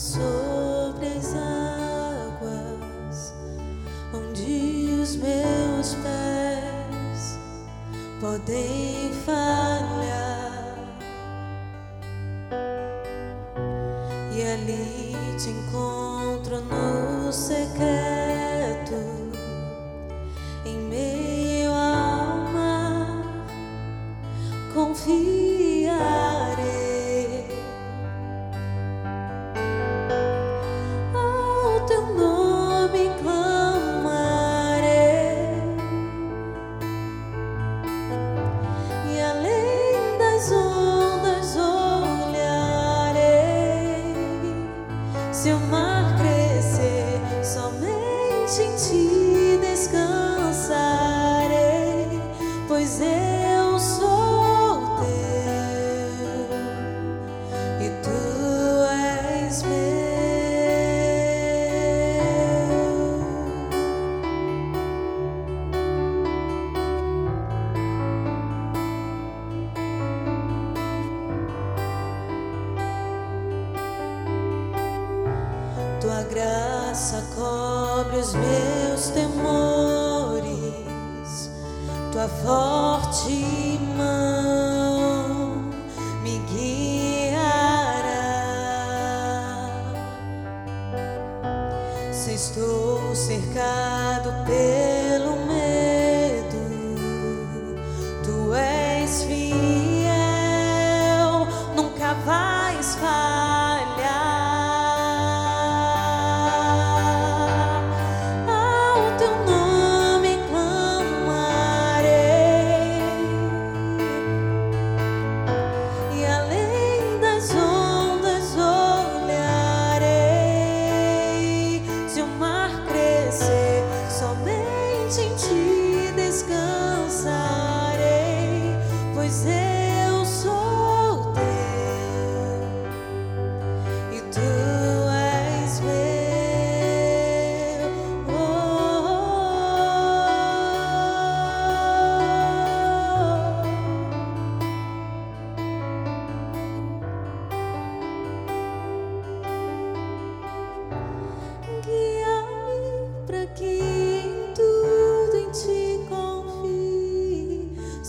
sobre as águas, onde os meus pés podem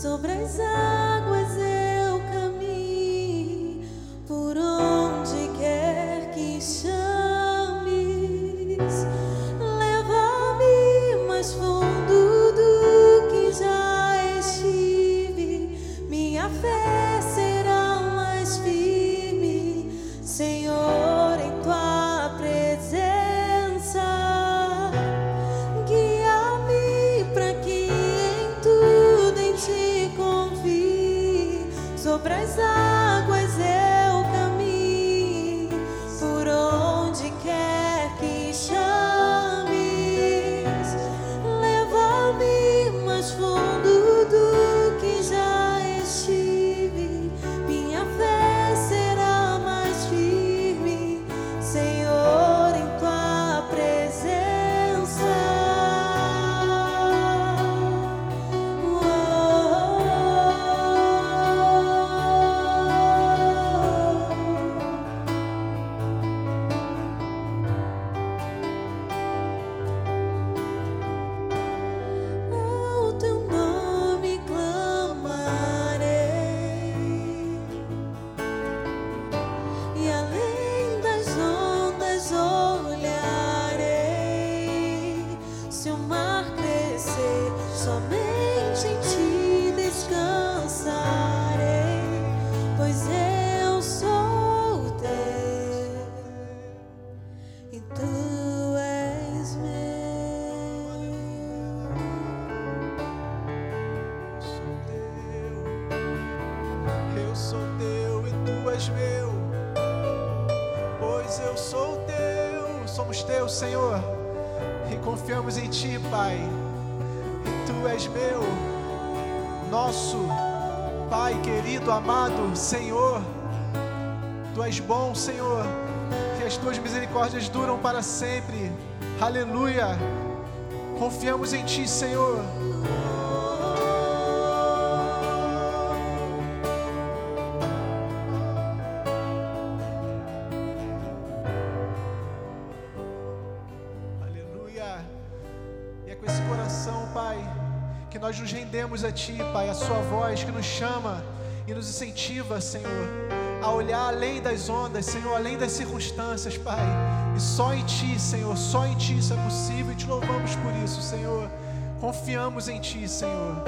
sobre as águas. Senhor, Tu és bom, Senhor, que as Tuas misericórdias duram para sempre. Aleluia. Confiamos em Ti, Senhor. É nós nos rendemos a Ti, Pai, a Sua voz que nos chama, nos incentiva, Senhor, a olhar além das ondas, Senhor, além das circunstâncias, Pai. E só em Ti, Senhor, só em Ti isso é possível e te louvamos por isso, Senhor. Confiamos em Ti, Senhor.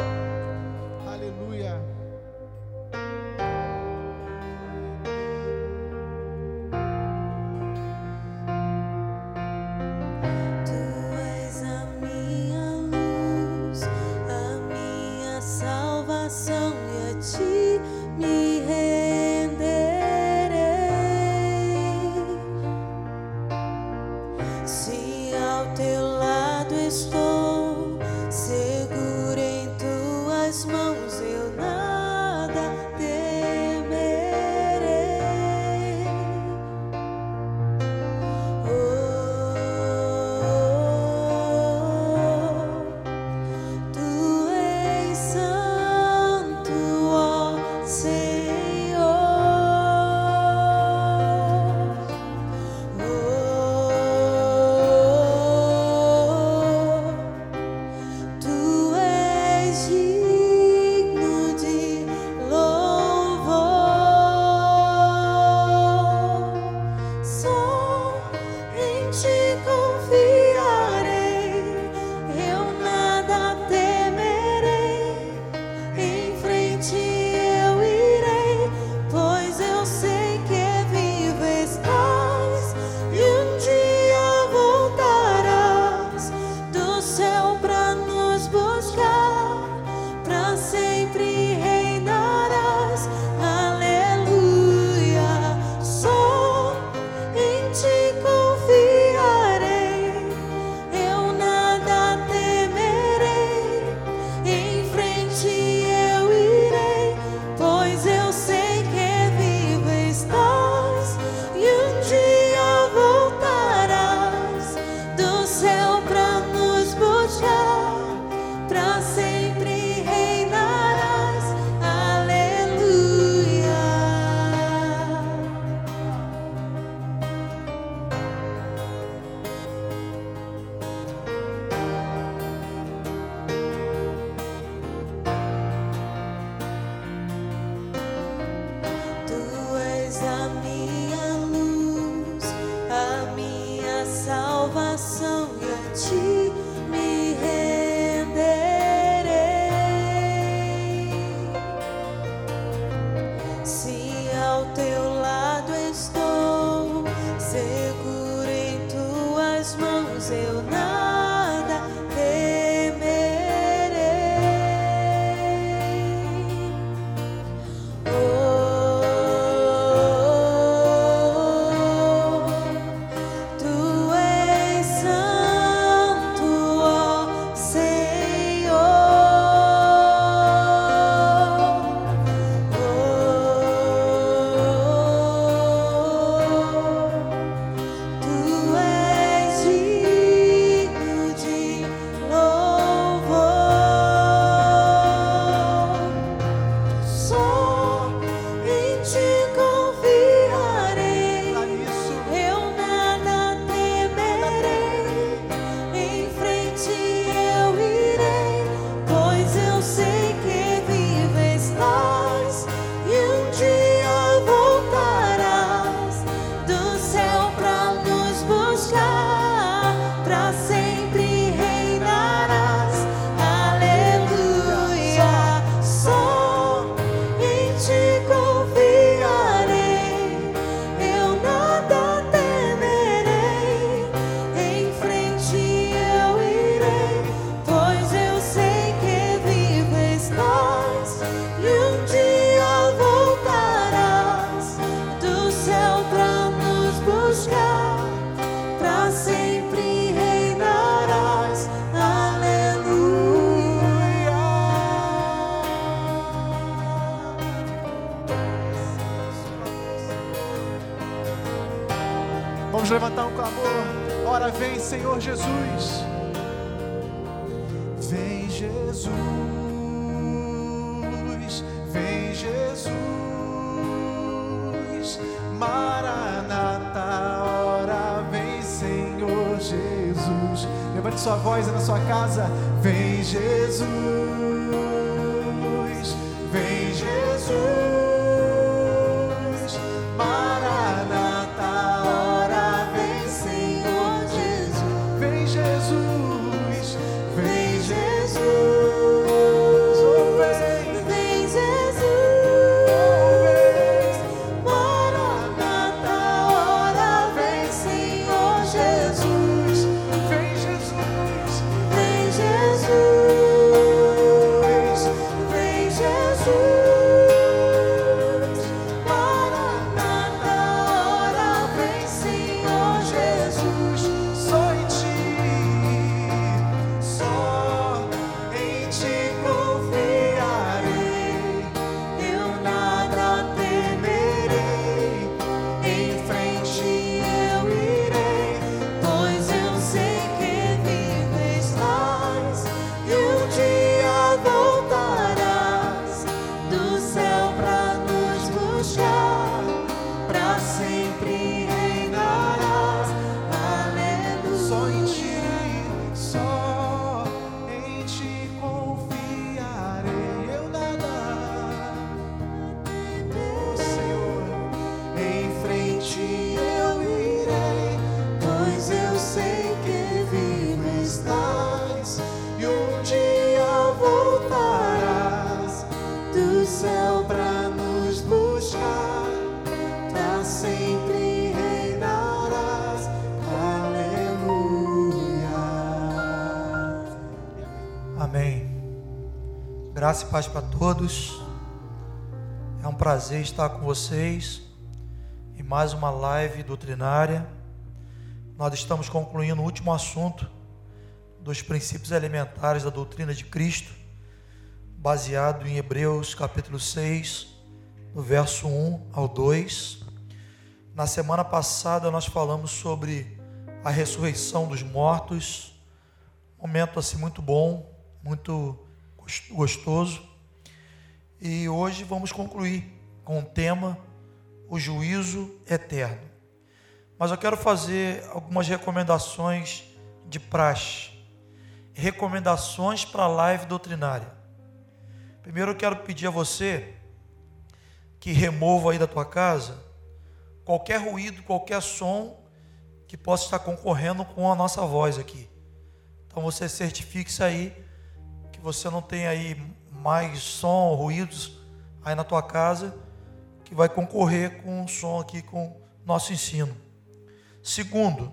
Graça e paz para todos. É um prazer estar com vocês em mais uma live doutrinária. Nós estamos concluindo o último assunto dos princípios elementares da doutrina de Cristo, baseado em Hebreus capítulo 6, do verso 1 ao 2. Na semana passada nós falamos sobre a ressurreição dos mortos, momento assim muito bom, muito gostoso. E hoje vamos concluir com o tema o juízo eterno. Mas eu quero fazer algumas recomendações de praxe. Recomendações para a live doutrinária. Primeiro eu quero pedir a você que remova aí da tua casa qualquer ruído, qualquer som que possa estar concorrendo com a nossa voz aqui. Então você certifique isso aí você não tem aí mais som, ruídos aí na tua casa que vai concorrer com o som aqui com nosso ensino. Segundo,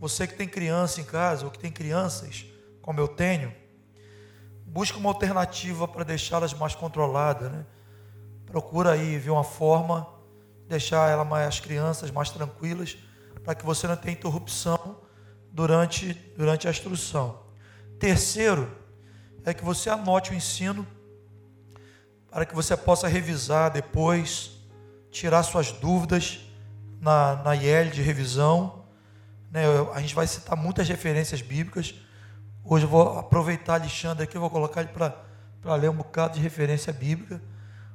você que tem criança em casa ou que tem crianças, como eu tenho, busca uma alternativa para deixá-las mais controladas, né? Procura aí ver uma forma de deixar ela mais, as crianças mais tranquilas, para que você não tenha interrupção durante, durante a instrução. Terceiro, é que você anote o ensino para que você possa revisar depois, tirar suas dúvidas na, na IEL de revisão. Né? A gente vai citar muitas referências bíblicas. Hoje eu vou aproveitar Alexandre aqui, vou colocar ele para ler um bocado de referência bíblica.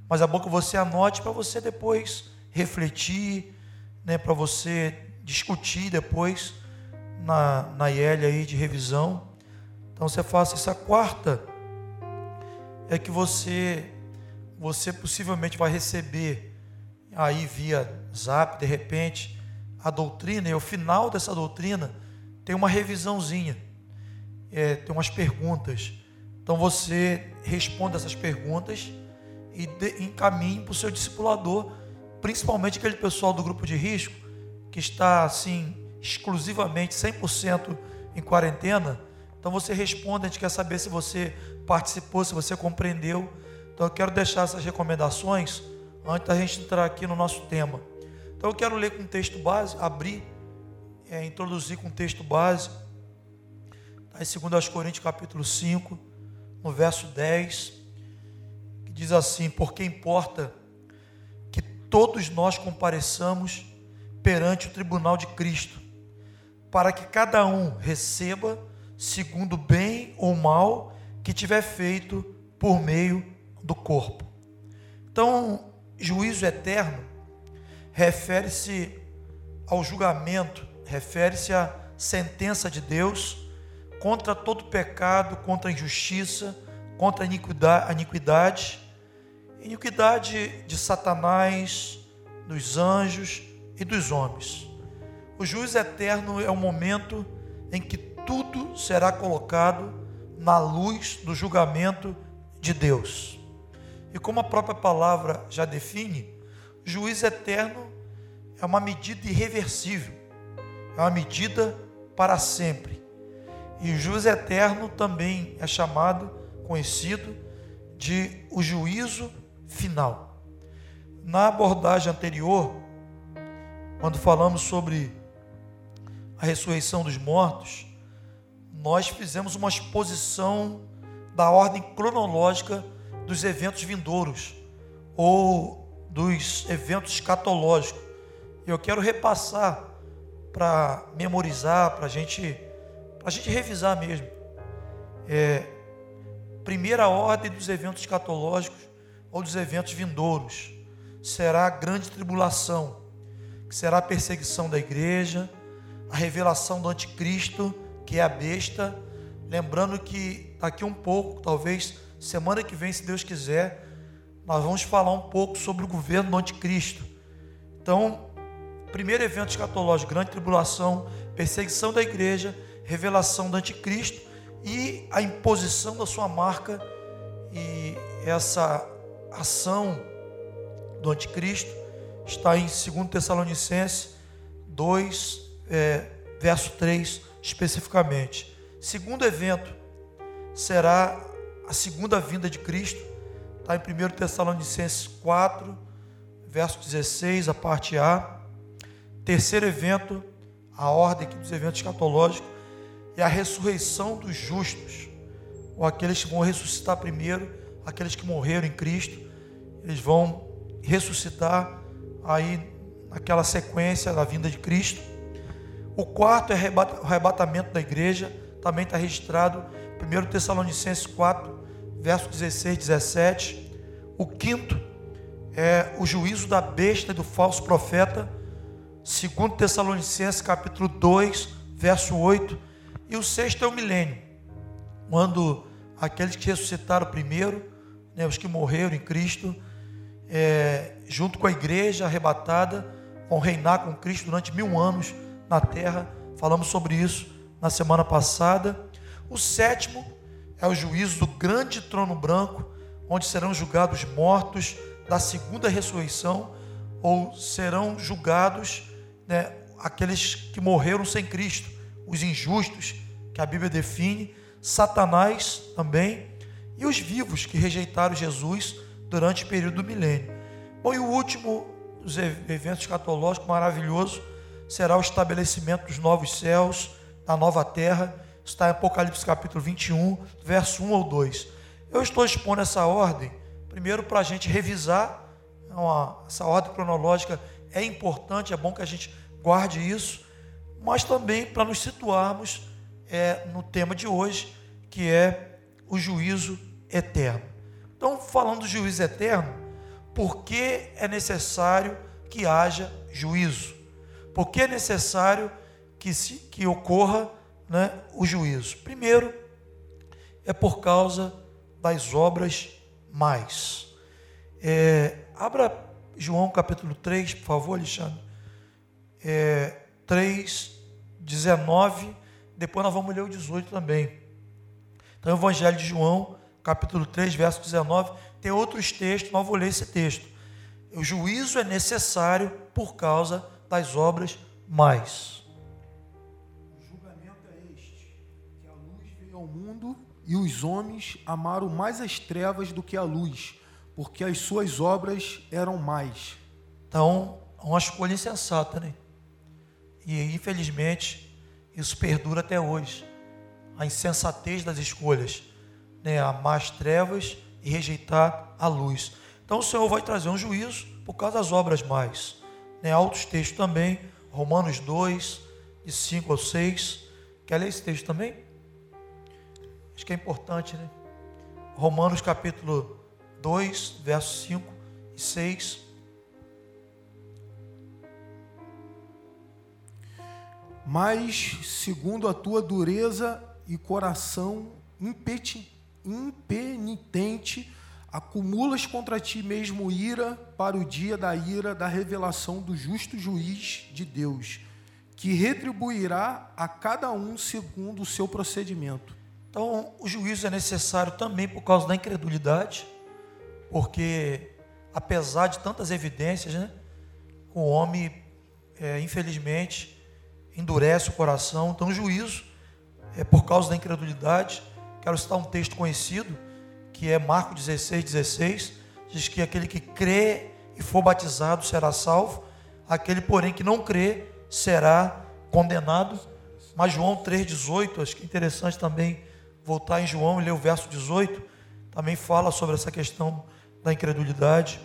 Mas é bom que você anote para você depois refletir, né? para você discutir depois na, na IEL aí de revisão. Então você faça essa quarta é que você você possivelmente vai receber aí via Zap de repente a doutrina e ao final dessa doutrina tem uma revisãozinha, é, tem umas perguntas. Então você responde essas perguntas e de, encaminhe para o seu discipulador, principalmente aquele pessoal do grupo de risco que está assim exclusivamente 100% em quarentena então você responde, a gente quer saber se você participou, se você compreendeu. Então eu quero deixar essas recomendações antes da gente entrar aqui no nosso tema. Então eu quero ler com texto base, abrir, é, introduzir com texto base, tá em 2 Coríntios capítulo 5, no verso 10, que diz assim, porque importa que todos nós compareçamos perante o tribunal de Cristo, para que cada um receba segundo bem ou mal que tiver feito por meio do corpo. Então, juízo eterno refere-se ao julgamento, refere-se à sentença de Deus contra todo pecado, contra a injustiça, contra a iniquidade, iniquidade, iniquidade de Satanás, dos anjos e dos homens. O juízo eterno é o momento em que tudo será colocado na luz do julgamento de Deus. E como a própria palavra já define, juízo eterno é uma medida irreversível, é uma medida para sempre. E o juízo eterno também é chamado, conhecido, de o juízo final. Na abordagem anterior, quando falamos sobre a ressurreição dos mortos, nós fizemos uma exposição da ordem cronológica dos eventos vindouros ou dos eventos escatológicos. Eu quero repassar para memorizar, para gente, a gente revisar mesmo. É, primeira ordem dos eventos escatológicos ou dos eventos vindouros será a grande tribulação, que será a perseguição da igreja, a revelação do anticristo, que é a besta. Lembrando que daqui um pouco, talvez semana que vem, se Deus quiser, nós vamos falar um pouco sobre o governo do anticristo. Então, primeiro evento escatológico, grande tribulação, perseguição da igreja, revelação do anticristo e a imposição da sua marca e essa ação do anticristo está em 2 Tessalonicenses 2, é, verso 3, especificamente. Segundo evento será a segunda vinda de Cristo, está em 1 Tessalonicenses 4, verso 16, a parte A. Terceiro evento, a ordem dos eventos escatológicos, é a ressurreição dos justos, ou aqueles que vão ressuscitar primeiro, aqueles que morreram em Cristo, eles vão ressuscitar aí naquela sequência da vinda de Cristo. O quarto é o arrebatamento da igreja, também está registrado 1 Tessalonicenses 4, verso 16 17. O quinto é o juízo da besta e do falso profeta, 2 Tessalonicenses capítulo 2, verso 8. E o sexto é o milênio, quando aqueles que ressuscitaram primeiro, né, os que morreram em Cristo, é, junto com a igreja arrebatada, vão reinar com Cristo durante mil anos na terra. Falamos sobre isso na semana passada. O sétimo é o juízo do grande trono branco, onde serão julgados mortos da segunda ressurreição, ou serão julgados né, aqueles que morreram sem Cristo, os injustos, que a Bíblia define, Satanás também, e os vivos que rejeitaram Jesus durante o período do milênio. Bom, e o último dos eventos escatológicos maravilhoso será o estabelecimento dos novos céus, da nova terra. Está em Apocalipse capítulo 21, verso 1 ou 2. Eu estou expondo essa ordem, primeiro para a gente revisar, uma, essa ordem cronológica é importante, é bom que a gente guarde isso, mas também para nos situarmos é, no tema de hoje, que é o juízo eterno. Então, falando do juízo eterno, por que é necessário que haja juízo? Por que é necessário que, se, que ocorra né, o juízo? Primeiro, é por causa das obras mais. É, abra João capítulo 3, por favor, Alexandre. É, 3, 19. Depois nós vamos ler o 18 também. Então, Evangelho de João, capítulo 3, verso 19. Tem outros textos, mas eu vou ler esse texto. O juízo é necessário por causa das obras mais. O julgamento é este: que a luz veio ao mundo e os homens amaram mais as trevas do que a luz, porque as suas obras eram mais. Então, é uma escolha insensata, né? E infelizmente, isso perdura até hoje. A insensatez das escolhas, né? Amar as trevas e rejeitar a luz. Então, o Senhor vai trazer um juízo por causa das obras mais. Né? Altos textos também, Romanos 2, de 5 ao 6. Quer ler esse texto também? Acho que é importante, né? Romanos capítulo 2, versos 5 e 6. Mas, segundo a tua dureza e coração impenitente, acumulas contra ti mesmo ira para o dia da ira da revelação do justo juiz de Deus, que retribuirá a cada um segundo o seu procedimento. Então, o juízo é necessário também por causa da incredulidade, porque apesar de tantas evidências, né, o homem, é, infelizmente, endurece o coração. Então, o juízo é por causa da incredulidade. Quero citar um texto conhecido, que é Marcos 16, 16, diz que aquele que crê e for batizado será salvo, aquele, porém, que não crê será condenado. Mas João 3,18, acho que é interessante também voltar em João e ler o verso 18, também fala sobre essa questão da incredulidade.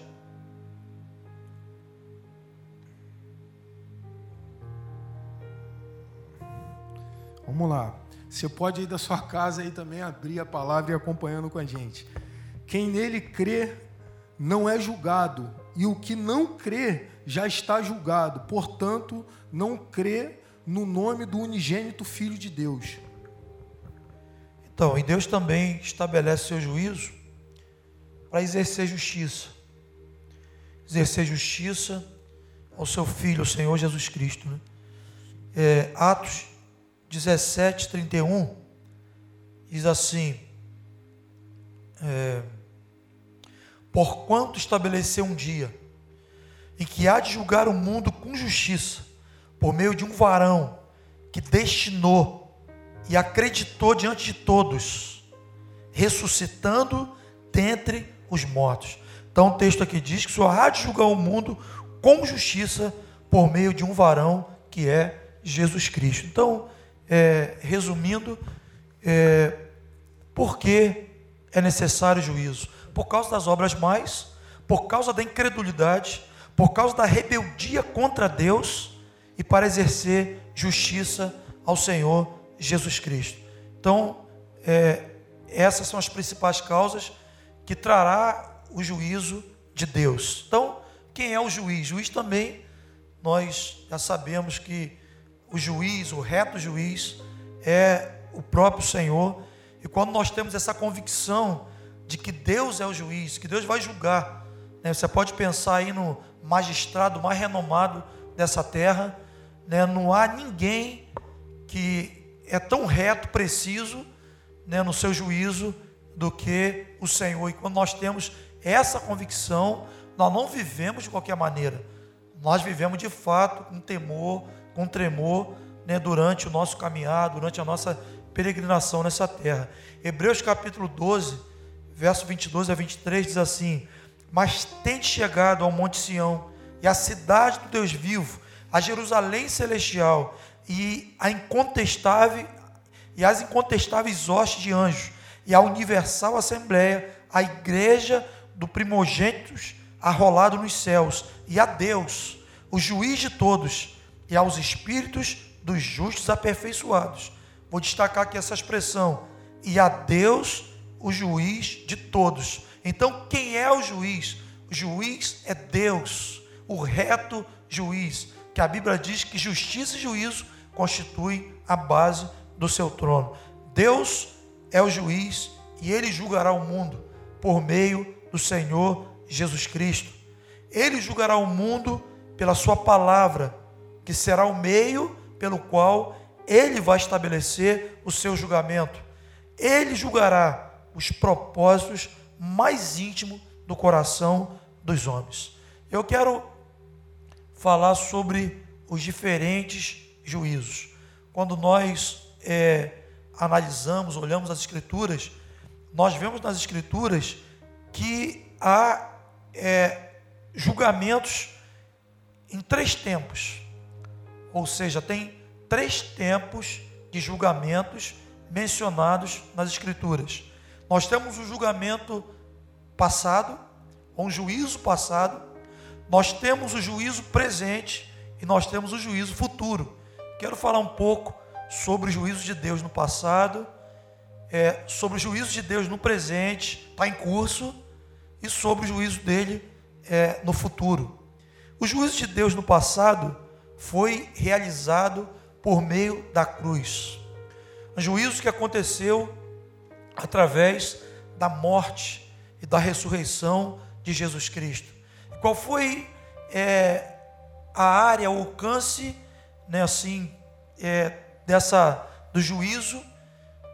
Vamos lá. Você pode ir da sua casa aí também abrir a palavra e acompanhando com a gente. Quem nele crê não é julgado, e o que não crê já está julgado. Portanto, não crê no nome do unigênito Filho de Deus. Então, e Deus também estabelece seu juízo para exercer justiça. Exercer justiça ao seu Filho, o Senhor Jesus Cristo. Né? É, Atos 17, 31 diz assim: é, Porquanto estabeleceu um dia em que há de julgar o mundo com justiça, por meio de um varão que destinou e acreditou diante de todos, ressuscitando dentre os mortos. Então o texto aqui diz que Senhor há de julgar o mundo com justiça por meio de um varão que é Jesus Cristo. Então, é, resumindo, é, por que é necessário juízo? Por causa das obras mais, por causa da incredulidade, por causa da rebeldia contra Deus e para exercer justiça ao Senhor Jesus Cristo. Então, é, essas são as principais causas que trará o juízo de Deus. Então, quem é o juiz? Juiz também, nós já sabemos que o juiz, o reto juiz, é o próprio Senhor. E quando nós temos essa convicção de que Deus é o juiz, que Deus vai julgar, né? você pode pensar aí no magistrado mais renomado dessa terra, né? não há ninguém que é tão reto, preciso, né, no seu juízo, do que o Senhor. E quando nós temos essa convicção, nós não vivemos de qualquer maneira. Nós vivemos de fato com temor, com tremor, né, durante o nosso caminhar, durante a nossa peregrinação nessa terra. Hebreus capítulo 12, verso 22 a 23 diz assim: Mas tente chegado ao Monte Sião e à cidade do Deus vivo, a Jerusalém celestial e a incontestável e as incontestáveis hostes de anjos e a universal assembleia, a igreja do primogênitos arrolado nos céus e a Deus, o juiz de todos, e aos espíritos dos justos aperfeiçoados. Vou destacar aqui essa expressão, e a Deus, o juiz de todos. Então, quem é o juiz? O juiz é Deus, o reto juiz, que a Bíblia diz que justiça e juízo constitui a base do seu trono. Deus é o juiz e ele julgará o mundo por meio do Senhor Jesus Cristo. Ele julgará o mundo pela sua palavra, que será o meio pelo qual ele vai estabelecer o seu julgamento. Ele julgará os propósitos mais íntimos do coração dos homens. Eu quero falar sobre os diferentes juízos. Quando nós é, analisamos, olhamos as Escrituras, nós vemos nas Escrituras que há é, julgamentos em três tempos. Ou seja, tem três tempos de julgamentos mencionados nas Escrituras. Nós temos o julgamento passado, um juízo passado, nós temos o juízo presente e nós temos o juízo futuro. Quero falar um pouco sobre o juízo de Deus no passado, é, sobre o juízo de Deus no presente, está em curso, e sobre o juízo dele é, no futuro. O juízo de Deus no passado foi realizado por meio da cruz. Um juízo que aconteceu através da morte e da ressurreição de Jesus Cristo. Qual foi é, a área, o alcance, né, assim, é, dessa do juízo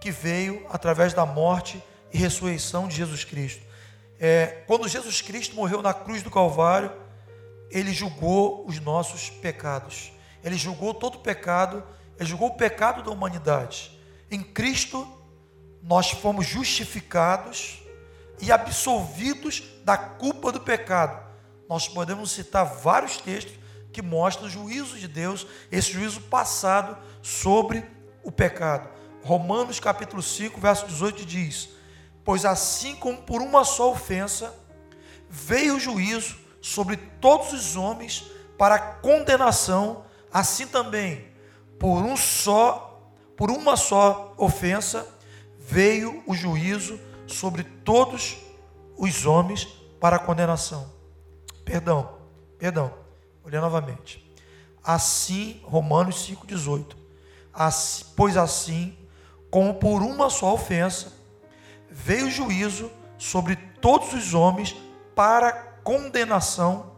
que veio através da morte e ressurreição de Jesus Cristo. É, quando Jesus Cristo morreu na cruz do Calvário, ele julgou os nossos pecados. Ele julgou todo o pecado, ele julgou o pecado da humanidade. Em Cristo, nós fomos justificados e absolvidos da culpa do pecado. Nós podemos citar vários textos que mostram o juízo de Deus, esse juízo passado sobre o pecado. Romanos capítulo 5, verso 18 diz: Pois assim como por uma só ofensa veio o juízo sobre todos os homens para condenação, assim também por um só, por uma só ofensa veio o juízo sobre todos os homens para condenação. Perdão, perdão. Olha novamente. Assim, Romanos 5,18. Assim, pois assim, como por uma só ofensa, veio o juízo sobre todos os homens para condenação,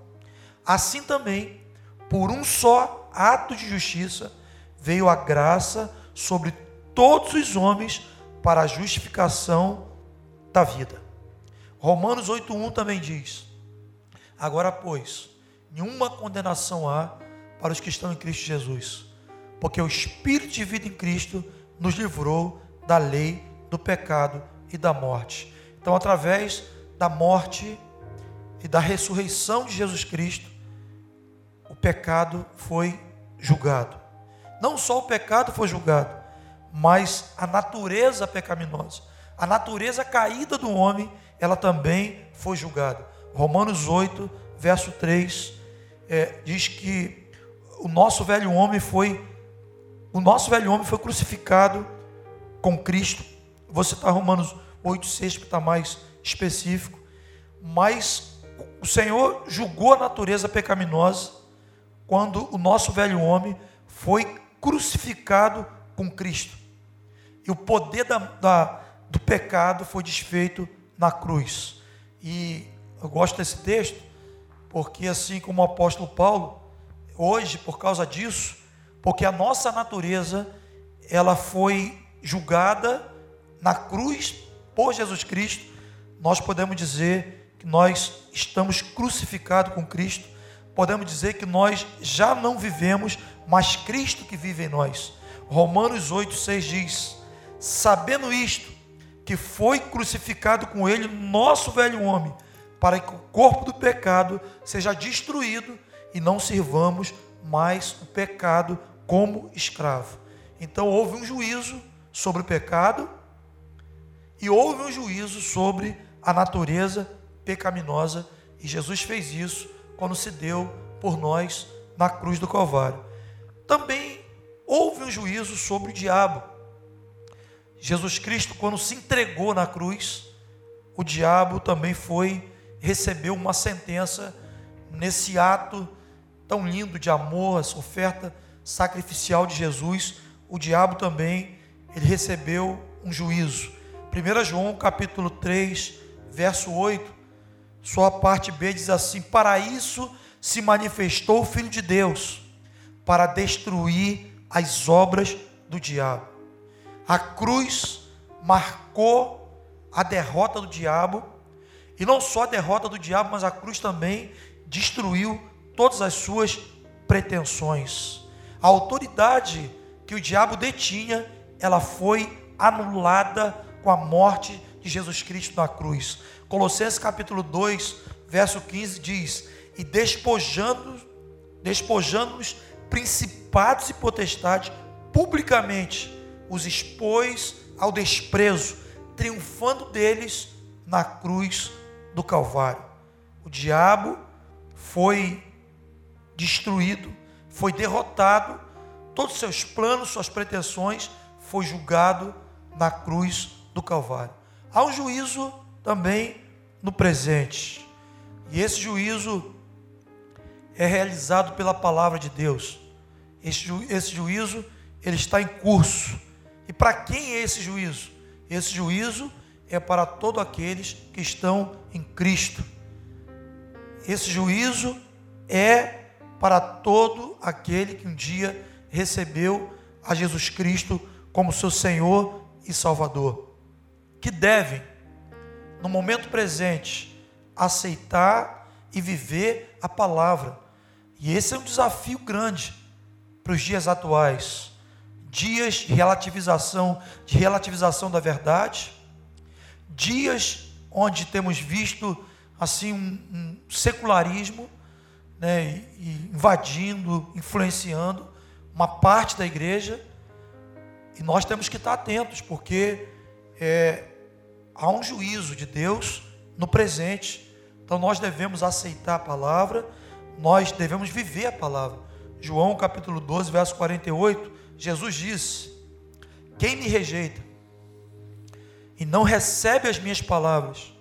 assim também, por um só ato de justiça, veio a graça sobre todos os homens para a justificação da vida. Romanos 8,1 também diz: Agora, pois, nenhuma condenação há para os que estão em Cristo Jesus, porque o Espírito de vida em Cristo nos livrou da lei, do pecado e da morte. Então, através da morte e da ressurreição de Jesus Cristo, o pecado foi julgado. Não só o pecado foi julgado, mas a natureza pecaminosa, a natureza caída do homem, ela também foi julgada. Romanos 8, verso 3, é, diz que o nosso velho homem foi o nosso velho homem foi crucificado com Cristo. Vou citar Romanos 8, 6, que está mais específico. Mas o Senhor julgou a natureza pecaminosa quando o nosso velho homem foi crucificado com Cristo. E o poder da, da, do pecado foi desfeito na cruz. E eu gosto desse texto, porque assim como o apóstolo Paulo, hoje, por causa disso, porque a nossa natureza, ela foi julgada na cruz por Jesus Cristo, nós podemos dizer que nós estamos crucificados com Cristo, podemos dizer que nós já não vivemos, mas Cristo que vive em nós. Romanos 8, 6 diz: Sabendo isto, que foi crucificado com ele nosso velho homem, para que o corpo do pecado seja destruído e não sirvamos mais o pecado como escravo. Então houve um juízo sobre o pecado e houve um juízo sobre a natureza pecaminosa, e Jesus fez isso quando se deu por nós na cruz do Calvário. Também houve um juízo sobre o diabo. Jesus Cristo, quando se entregou na cruz, o diabo também foi recebeu uma sentença nesse ato tão lindo de amor, essa oferta sacrificial de Jesus, o diabo também ele recebeu um juízo. 1 João capítulo 3, verso 8, sua parte B diz assim: Para isso se manifestou o Filho de Deus, para destruir as obras do diabo. A cruz marcou a derrota do diabo, e não só a derrota do diabo, mas a cruz também destruiu todas as suas pretensões. A autoridade que o diabo detinha, ela foi anulada com a morte de Jesus Cristo na cruz. Colossenses capítulo 2, verso 15 diz: "E despojando despojando-nos principados e potestades publicamente os expôs ao desprezo, triunfando deles na cruz do Calvário. O diabo foi destruído, foi derrotado, todos os seus planos, suas pretensões, foi julgado na cruz do Calvário. Há um juízo também no presente, e esse juízo é realizado pela palavra de Deus. Esse, ju, esse juízo ele está em curso E para quem é esse juízo? Esse juízo é para todos aqueles que estão em Cristo. Esse juízo é para todo aquele que um dia recebeu a Jesus Cristo como seu Senhor e Salvador, que devem, no momento presente, aceitar e viver a palavra. E esse é um desafio grande para os dias atuais. Dias de relativização, de relativização da verdade, dias onde temos visto assim um, um secularismo né, invadindo, influenciando uma parte da igreja, e nós temos que estar atentos, porque é, há um juízo de Deus no presente, então nós devemos aceitar a palavra, nós devemos viver a palavra. João capítulo 12, verso 48, Jesus disse: Quem me rejeita e não recebe as minhas palavras,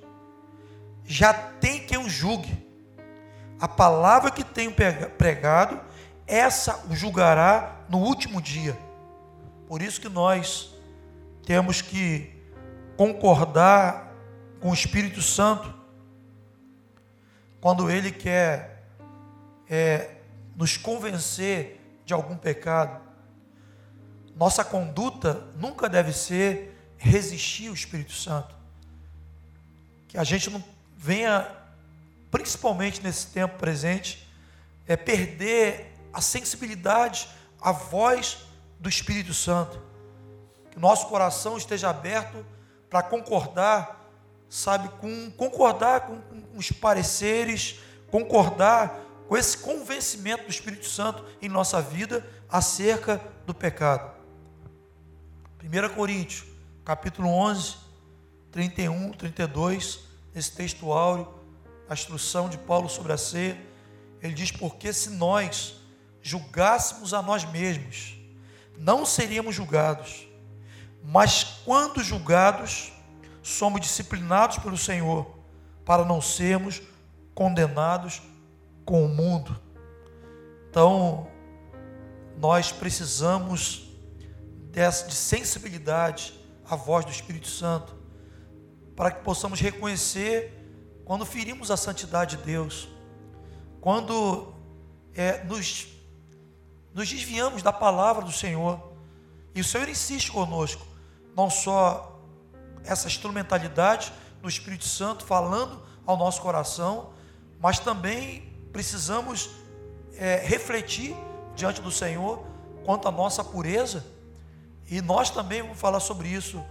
já tem quem o julgue. A palavra que tenho pregado, essa o julgará no último dia. Por isso que nós temos que concordar com o Espírito Santo quando ele quer é, nos convencer de algum pecado. Nossa conduta nunca deve ser resistir ao Espírito Santo. Que a gente não venha, principalmente nesse tempo presente, é perder a sensibilidade, a voz do Espírito Santo. Que nosso coração esteja aberto para concordar, sabe, com concordar com, com os pareceres, concordar com esse convencimento do Espírito Santo em nossa vida acerca do pecado. 1 Coríntios, capítulo 11, 31, 32, esse texto áureo, a instrução de Paulo sobre a ceia, ele diz: Porque se nós julgássemos a nós mesmos, não seríamos julgados, mas quando julgados, somos disciplinados pelo Senhor, para não sermos condenados com o mundo. Então, nós precisamos dessa, de sensibilidade à voz do Espírito Santo, para que possamos reconhecer quando ferimos a santidade de Deus, quando é, nos, nos desviamos da palavra do Senhor, e o Senhor insiste conosco, não só essa instrumentalidade do Espírito Santo falando ao nosso coração, mas também precisamos é, refletir diante do Senhor quanto à nossa pureza, e nós também vamos falar sobre isso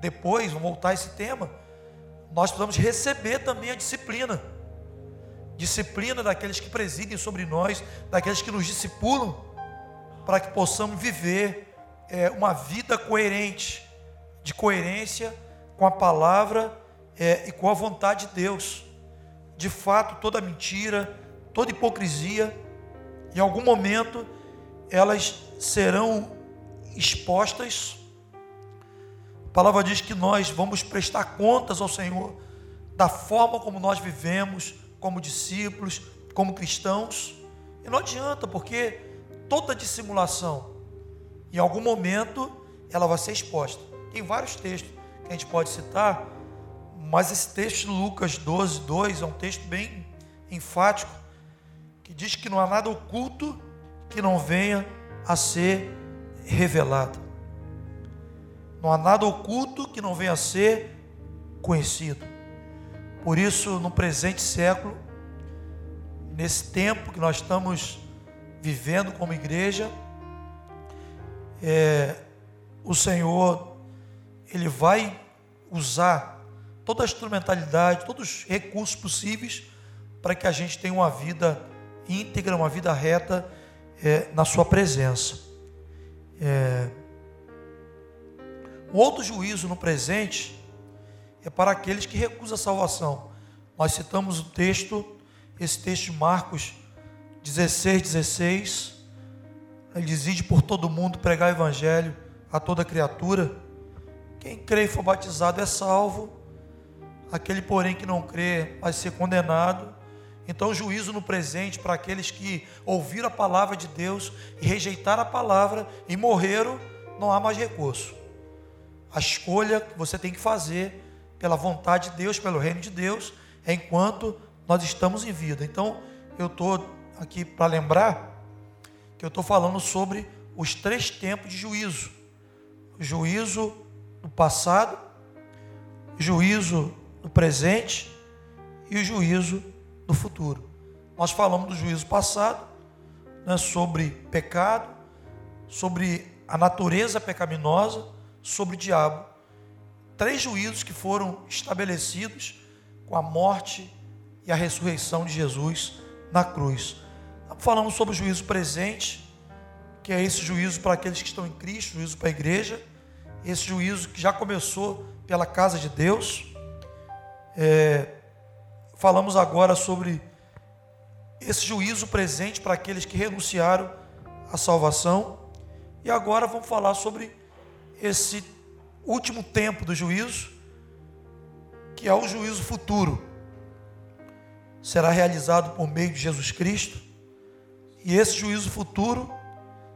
depois, vamos voltar a esse tema nós precisamos receber também a disciplina. Disciplina daqueles que presidem sobre nós, daqueles que nos discipulam, para que possamos viver é, uma vida coerente, de coerência com a palavra é, e com a vontade de Deus. De fato, toda mentira, toda hipocrisia, em algum momento, elas serão expostas palavra diz que nós vamos prestar contas ao Senhor da forma como nós vivemos, como discípulos, como cristãos. E não adianta, porque toda dissimulação, em algum momento, ela vai ser exposta. Tem vários textos que a gente pode citar, mas esse texto de Lucas 12, 2 é um texto bem enfático, que diz que não há nada oculto que não venha a ser revelado. Não há nada oculto que não venha a ser conhecido. Por isso, no presente século, nesse tempo que nós estamos vivendo como igreja, é, o Senhor, Ele vai usar toda a instrumentalidade, todos os recursos possíveis para que a gente tenha uma vida íntegra, uma vida reta é, na Sua presença. É, um outro juízo no presente é para aqueles que recusam a salvação. Nós citamos o texto, esse texto de Marcos 16, 16. Ele diz: por todo mundo pregar o evangelho a toda criatura. Quem crê e for batizado é salvo. Aquele, porém, que não crê vai ser condenado. Então, juízo no presente para aqueles que ouviram a palavra de Deus e rejeitaram a palavra e morreram, não há mais recurso a escolha que você tem que fazer pela vontade de Deus, pelo reino de Deus, enquanto nós estamos em vida. Então, eu estou aqui para lembrar que eu estou falando sobre os três tempos de juízo: juízo do passado, juízo do presente e o juízo do futuro. Nós falamos do juízo passado, né, sobre pecado, sobre a natureza pecaminosa, sobre o diabo. Três juízos que foram estabelecidos com a morte e a ressurreição de Jesus na cruz. Falamos sobre o juízo presente, que é esse juízo para aqueles que estão em Cristo, juízo para a igreja, esse juízo que já começou pela casa de Deus. É, falamos agora sobre esse juízo presente para aqueles que renunciaram à salvação. E agora vamos falar sobre esse último tempo do juízo, que é o juízo futuro. Será realizado por meio de Jesus Cristo. E esse juízo futuro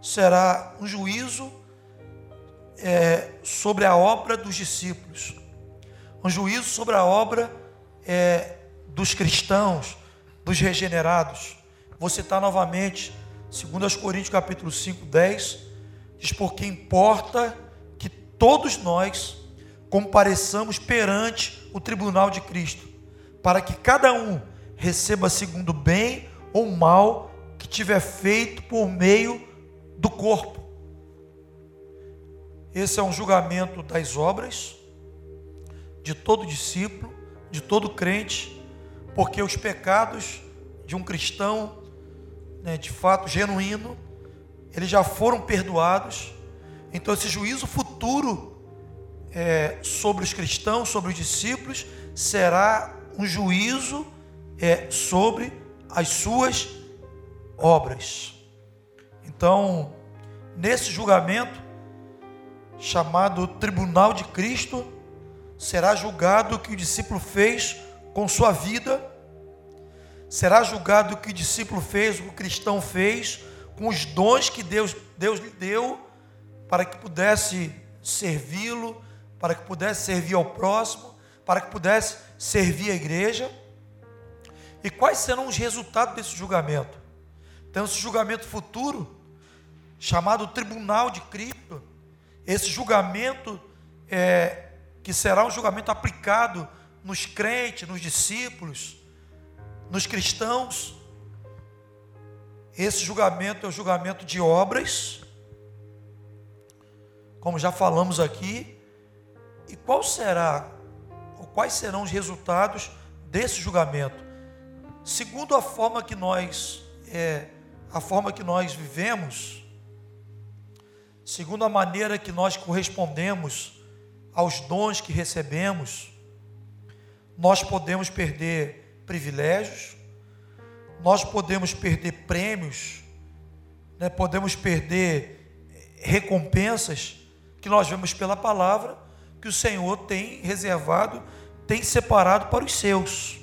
será um juízo é, sobre a obra dos discípulos, um juízo sobre a obra é, dos cristãos, dos regenerados. Vou citar novamente, 2 Coríntios capítulo 5, 10, diz, porque importa que todos nós compareçamos perante o tribunal de Cristo, para que cada um receba segundo bem ou mal que tiver feito por meio do corpo. Esse é um julgamento das obras de todo discípulo, de todo crente, porque os pecados de um cristão, né, de fato genuíno, eles já foram perdoados. Então, esse juízo futuro é, sobre os cristãos, sobre os discípulos, será um juízo é, sobre as suas obras. Então, nesse julgamento, chamado Tribunal de Cristo, será julgado o que o discípulo fez com sua vida, será julgado o que o discípulo fez, o cristão fez, com os dons que Deus, Deus lhe deu, para que pudesse servi-lo, para que pudesse servir ao próximo, para que pudesse servir a igreja. E quais serão os resultados desse julgamento? Então, esse julgamento futuro, chamado Tribunal de Cristo, esse julgamento é, que será um julgamento aplicado nos crentes, nos discípulos, nos cristãos. Esse julgamento é o julgamento de obras, como já falamos aqui. E qual será, ou quais serão os resultados desse julgamento? Segundo a forma que nós, é, a forma que nós vivemos, segundo a maneira que nós correspondemos aos dons que recebemos, nós podemos perder privilégios, nós podemos perder prêmios, né? podemos perder recompensas que nós vemos pela palavra que o Senhor tem reservado, tem separado para os seus.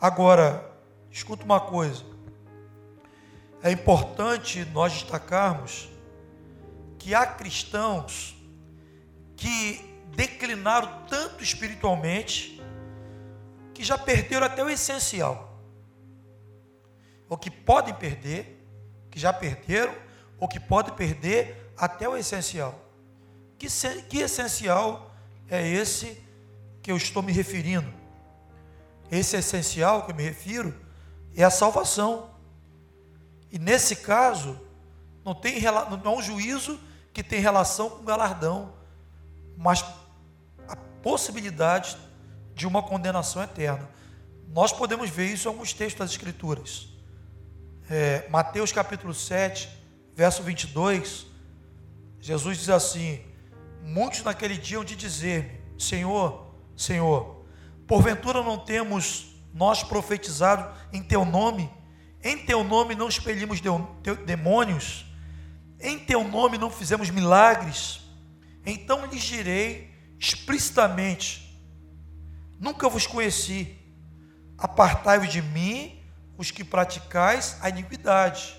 Agora, escuta uma coisa. É importante nós destacarmos que há cristãos que declinaram tanto espiritualmente que já perderam até o essencial. Ou que podem perder, que já perderam, ou que podem perder até o essencial. Que, que essencial é esse que eu estou me referindo? Esse essencial que eu me refiro é a salvação. E nesse caso, não tem não é um juízo que tem relação com galardão, mas a possibilidade de uma condenação eterna. Nós podemos ver isso em alguns textos das Escrituras. É, Mateus capítulo 7, verso 22, Jesus diz assim: Muitos naquele dia hão de dizer: Senhor, Senhor, porventura não temos nós profetizado em Teu nome? Em Teu nome não expelimos demônios? Em teu nome não fizemos milagres, então lhes direi explicitamente: nunca vos conheci, apartai-vos de mim, os que praticais a iniquidade.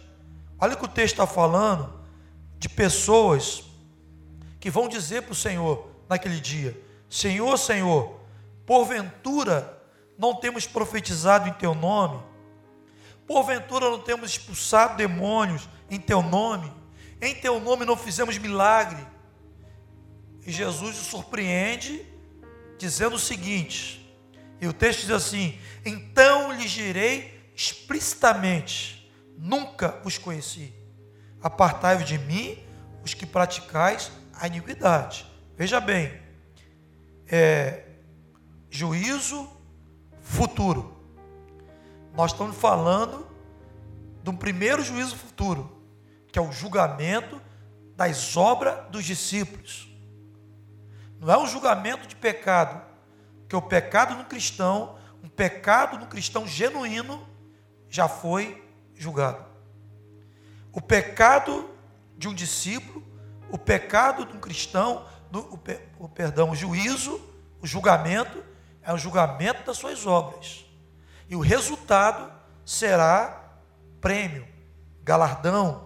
Olha o que o texto está falando de pessoas que vão dizer para o Senhor: naquele dia: Senhor, Senhor, porventura não temos profetizado em teu nome? Porventura não temos expulsado demônios em teu nome? Em teu nome não fizemos milagre? E Jesus o surpreende dizendo o seguinte: e o texto diz assim: Então lhes direi explicitamente: Nunca os conheci. Apartai-vos de mim, os que praticais a iniquidade. Veja bem, é, juízo futuro. Nós estamos falando de um primeiro juízo futuro, que é o julgamento das obras dos discípulos. Não é um julgamento de pecado, que o pecado no cristão, um pecado no cristão genuíno, já foi julgado. O pecado de um discípulo, o pecado de um cristão, o, o perdão, o juízo, o julgamento, é o julgamento das suas obras. E o resultado será prêmio, galardão,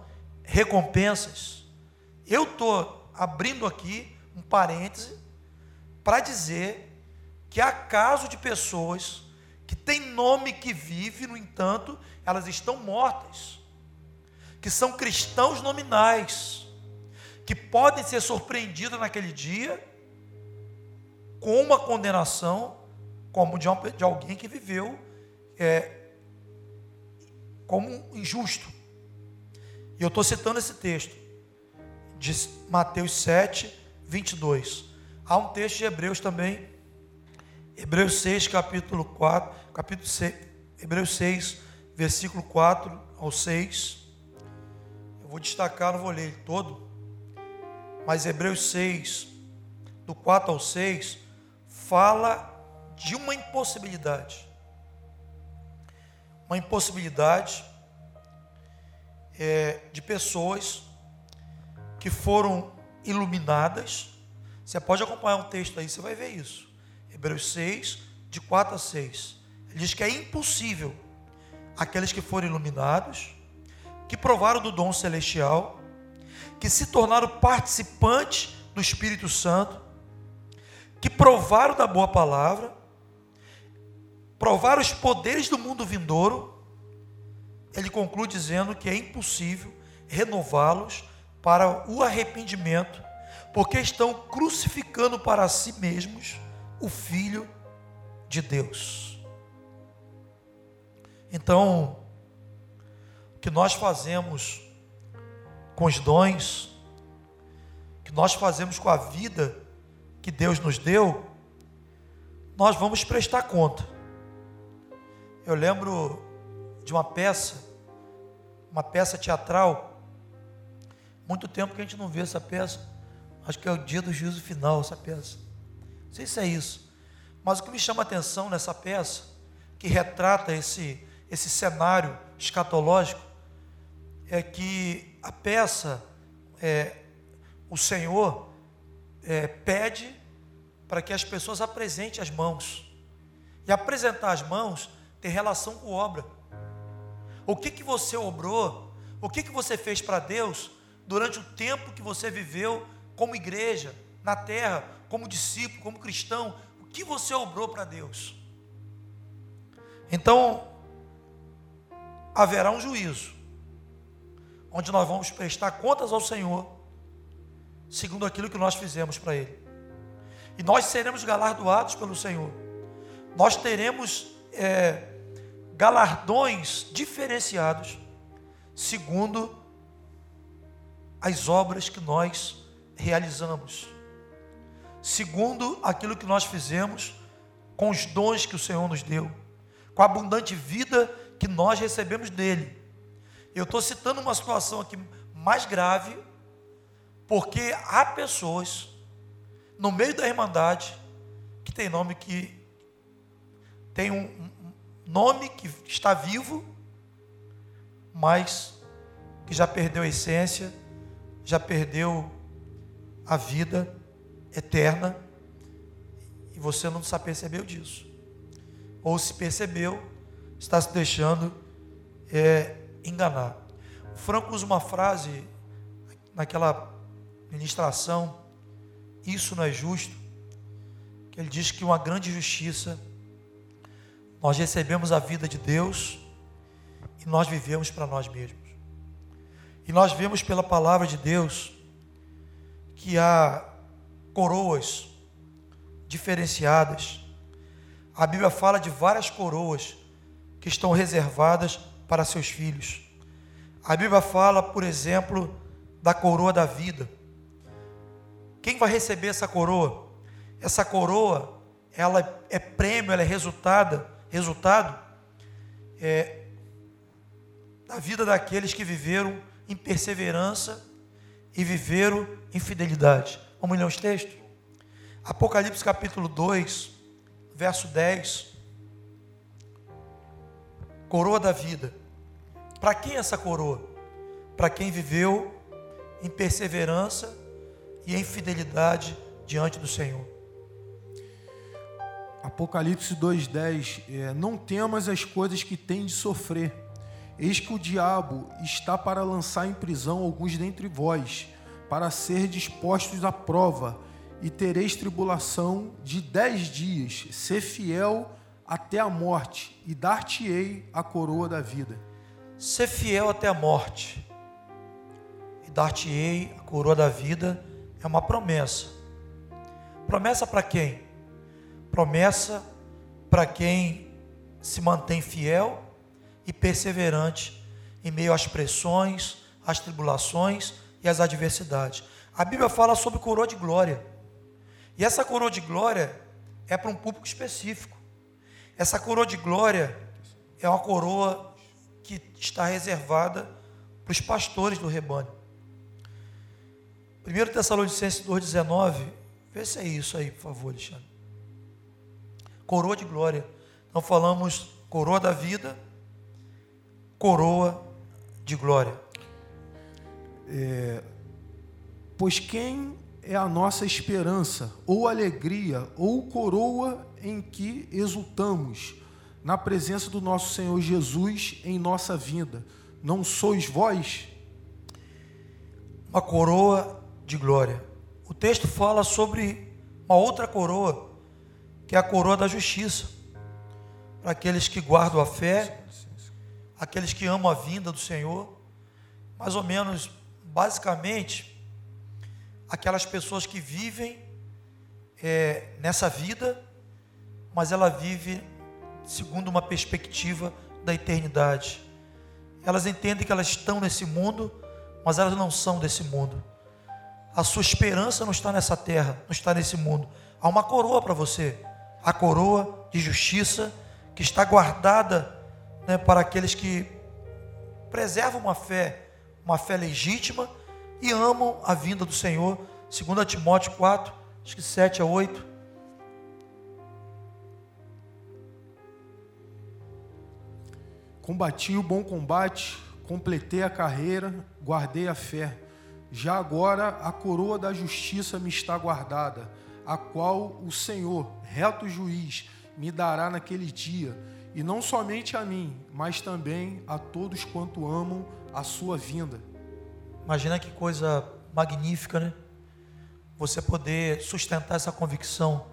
recompensas. Eu estou abrindo aqui um parêntese para dizer que há caso de pessoas que têm nome que vive, no entanto, elas estão mortas, que são cristãos nominais, que podem ser surpreendidas naquele dia com uma condenação, como de, alguém que viveu é, como injusto. E eu estou citando esse texto, de Mateus 7, 22. Há um texto de Hebreus também, Hebreus 6, capítulo 4, capítulo 6, Hebreus 6, versículo 4 ao 6. Eu vou destacar, não vou ler ele todo, mas Hebreus 6, do 4 ao 6, fala de uma impossibilidade. Uma impossibilidade é, de pessoas que foram iluminadas. Você pode acompanhar um texto aí, você vai ver isso. Hebreus 6, de 4 a 6. Ele diz que é impossível aqueles que foram iluminados, que provaram do dom celestial, que se tornaram participantes do Espírito Santo, que provaram da boa palavra, provaram os poderes do mundo vindouro. Ele conclui dizendo que é impossível renová-los para o arrependimento, porque estão crucificando para si mesmos o Filho de Deus. Então, o que nós fazemos com os dons, o que nós fazemos com a vida que Deus nos deu, nós vamos prestar conta. Eu lembro de uma peça, uma peça teatral, muito tempo que a gente não vê essa peça, acho que é o dia do juízo final, essa peça. Não sei se é isso. Mas o que me chama a atenção nessa peça, que retrata esse, esse cenário escatológico, é que a peça, é, o Senhor é, pede para que as pessoas apresentem as mãos. E apresentar as mãos tem relação com obra. O que, que você obrou, o que, que você fez para Deus durante o tempo que você viveu como igreja, na terra, como discípulo, como cristão, o que você obrou para Deus? Então, haverá um juízo, onde nós vamos prestar contas ao Senhor, segundo aquilo que nós fizemos para Ele. E nós seremos galardoados pelo Senhor. Nós teremos é, galardões diferenciados, segundo as obras que nós realizamos segundo aquilo que nós fizemos, com os dons que o Senhor nos deu, com a abundante vida que nós recebemos dele. Eu estou citando uma situação aqui mais grave, porque há pessoas no meio da Irmandade que tem nome que tem um nome que está vivo, mas que já perdeu a essência, já perdeu a vida eterna e você não se percebeu disso. Ou se percebeu, está se deixando é, enganar. O Franco usa uma frase naquela ministração isso não é justo, que ele diz que uma grande justiça, nós recebemos a vida de Deus e nós vivemos para nós mesmos. E nós vemos pela palavra de Deus que há coroas diferenciadas. A Bíblia fala de várias coroas que estão reservadas para seus filhos. A Bíblia fala, por exemplo, da coroa da vida. Quem vai receber essa coroa? Essa coroa, ela é prêmio, ela é resultado, resultado é, da vida daqueles que viveram em perseverança e viveram em fidelidade. Vamos ler os textos? Apocalipse capítulo 2, verso 10. Coroa da vida. Para quem essa coroa? Para quem viveu em perseverança e em fidelidade diante do Senhor. Apocalipse 2,10: é, Não temas as coisas que tem de sofrer, eis que o diabo está para lançar em prisão alguns dentre vós, para ser dispostos à prova, e tereis tribulação de dez dias, ser fiel até a morte, e dar-te-ei a coroa da vida. Ser fiel até a morte, e dar-te-ei a coroa da vida, é uma promessa. Promessa para quem? Promessa para quem se mantém fiel e perseverante em meio às pressões, às tribulações e às adversidades. A Bíblia fala sobre coroa de glória. E essa coroa de glória é para um público específico. Essa coroa de glória é uma coroa que está reservada para os pastores do rebanho. 1 Tessalonicenses 2,19, vê se é isso aí, por favor, Alexandre. Coroa de glória. Então falamos coroa da vida, coroa de glória. É, pois quem é a nossa esperança, ou alegria, ou coroa em que exultamos, na presença do nosso Senhor Jesus em nossa vida? Não sois vós? Uma coroa de glória. O texto fala sobre uma outra coroa, que é a coroa da justiça. Para aqueles que guardam a fé, aqueles que amam a vinda do Senhor, mais ou menos, basicamente, aquelas pessoas que vivem é, nessa vida, mas ela vive segundo uma perspectiva da eternidade. Elas entendem que elas estão nesse mundo, mas elas não são desse mundo. A sua esperança não está nessa terra, não está nesse mundo. Há uma coroa para você, a coroa de justiça que está guardada né, para aqueles que preservam uma fé, uma fé legítima e amam a vinda do Senhor. 2 Timóteo 4, acho que 7 a 8. Combati o bom combate, completei a carreira, guardei a fé. Já agora a coroa da justiça me está guardada, a qual o Senhor, reto juiz, me dará naquele dia, e não somente a mim, mas também a todos quanto amam a sua vinda. Imagina que coisa magnífica, né? Você poder sustentar essa convicção,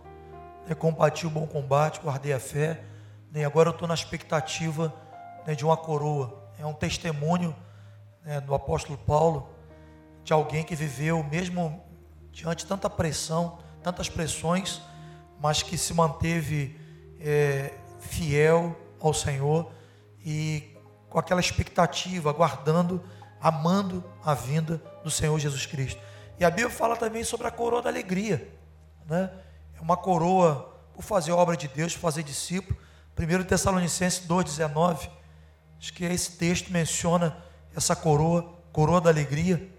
né? combati o bom combate, guardei a fé, né? e agora eu estou na expectativa né, de uma coroa. É um testemunho né, do apóstolo Paulo de alguém que viveu, mesmo diante de tanta pressão, tantas pressões, mas que se manteve é, fiel ao Senhor e com aquela expectativa, aguardando amando a vinda do Senhor Jesus Cristo. E a Bíblia fala também sobre a coroa da alegria, né? É uma coroa por fazer a obra de Deus, fazer discípulo. 1 Tessalonicenses 2,19, acho que esse texto menciona essa coroa, coroa da alegria.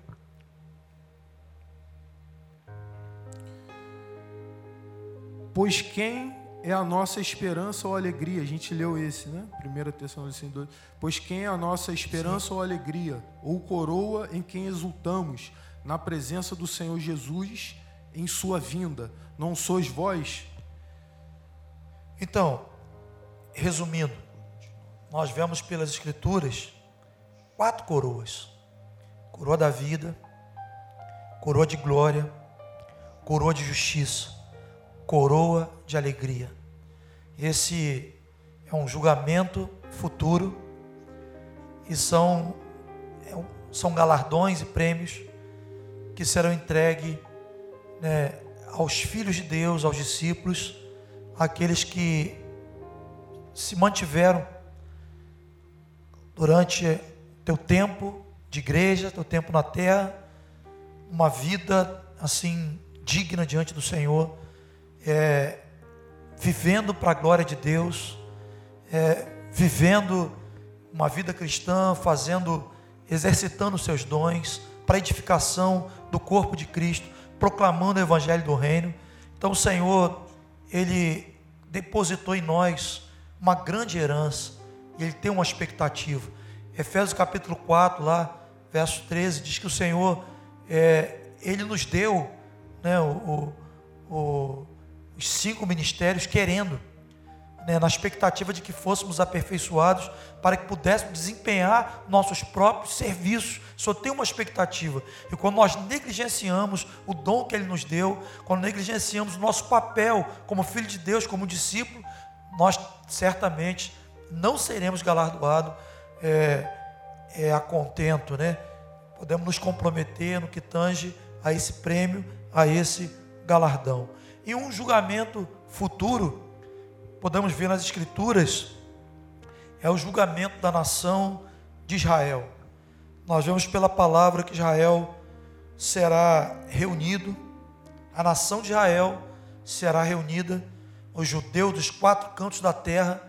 Pois quem é a nossa esperança ou alegria. A gente leu esse, né? 1 Tessalonicenses 2. Pois quem é a nossa esperança Sim. ou alegria, ou coroa em quem exultamos, na presença do Senhor Jesus em sua vinda. Não sois vós? Então, resumindo, nós vemos pelas Escrituras quatro coroas: coroa da vida, coroa de glória, coroa de justiça, coroa de alegria. Esse é um julgamento futuro e são, é são galardões e prêmios que serão entregues né, aos filhos de Deus, aos discípulos, aqueles que se mantiveram durante teu tempo de igreja, teu tempo na terra, uma vida assim digna diante do Senhor, é, vivendo para a glória de Deus, é, vivendo uma vida cristã, fazendo, exercitando seus dons para edificação do corpo de Cristo, proclamando o evangelho do reino. Então o Senhor, ele depositou em nós uma grande herança, e ele tem uma expectativa. Efésios capítulo 4, lá, verso 13, diz que o Senhor, é, ele nos deu né, o, o, os cinco ministérios querendo, né, na expectativa de que fôssemos aperfeiçoados para que pudéssemos desempenhar nossos próprios serviços. Só tem uma expectativa. E quando nós negligenciamos o dom que Ele nos deu, quando negligenciamos o nosso papel como filho de Deus, como discípulo, nós certamente não seremos galardoados é, é, a contento, né? Podemos nos comprometer no que tange a esse prêmio, a esse galardão. E um julgamento futuro, podemos ver nas Escrituras, é o julgamento da nação de Israel. Nós vemos pela palavra que Israel será reunido, a nação de Israel será reunida, os judeus dos quatro cantos da terra,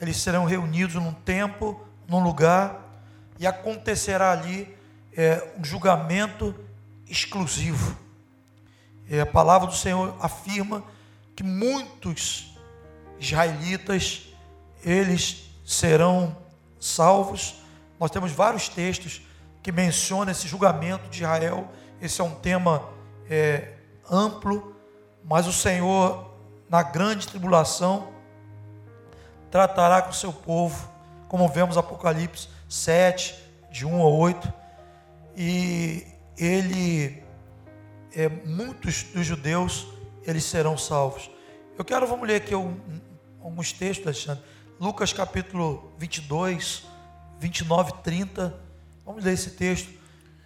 eles serão reunidos num tempo, num lugar, e acontecerá ali é, um julgamento exclusivo. É, a palavra do Senhor afirma que muitos israelitas eles serão salvos. Nós temos vários textos que mencionam esse julgamento de Israel. Esse é um tema é, amplo, mas o Senhor, na grande tribulação, tratará com o seu povo, como vemos Apocalipse 7, de 1 a 8, e ele é, muitos dos judeus eles serão salvos. Eu quero, vamos ler aqui um, alguns textos, Alexandre. Lucas capítulo 22, 29 e 30. Vamos ler esse texto.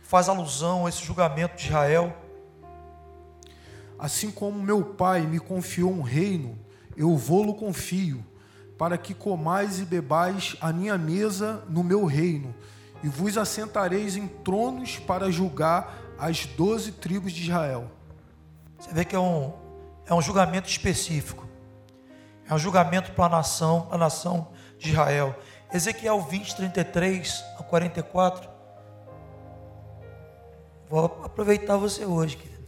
Faz alusão a esse julgamento de Israel. Assim como meu pai me confiou um reino, eu vou-lo confio, para que comais e bebais a minha mesa no meu reino, e vos assentareis em tronos para julgar as doze tribos de Israel. Você vê que é um, é um julgamento específico. É um julgamento para a nação, a nação de Israel. Ezequiel 20, 33 a 44. Vou aproveitar você hoje, querido.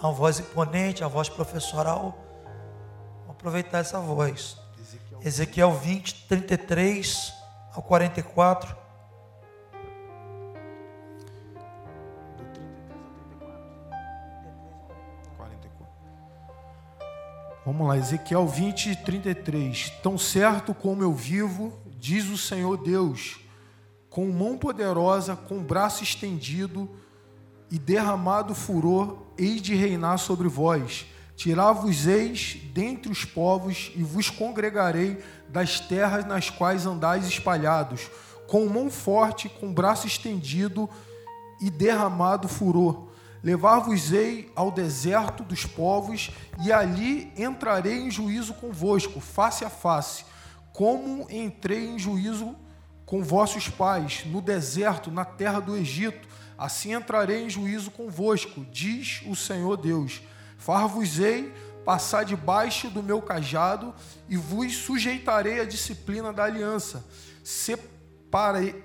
uma voz imponente, a voz professoral. Vou aproveitar essa voz. Ezequiel 20, 33 a 44. Vamos lá, Ezequiel 20, 33. Tão certo como eu vivo, diz o Senhor Deus, com mão poderosa, com braço estendido e derramado furor, hei de reinar sobre vós. Tirar-vos-eis dentre os povos e vos congregarei das terras nas quais andais espalhados, com mão forte, com braço estendido e derramado furor Levar-vos-ei ao deserto dos povos, e ali entrarei em juízo convosco, face a face, como entrei em juízo com vossos pais, no deserto, na terra do Egito, assim entrarei em juízo convosco, diz o Senhor Deus. Far-vos-ei passar debaixo do meu cajado, e vos sujeitarei à disciplina da aliança.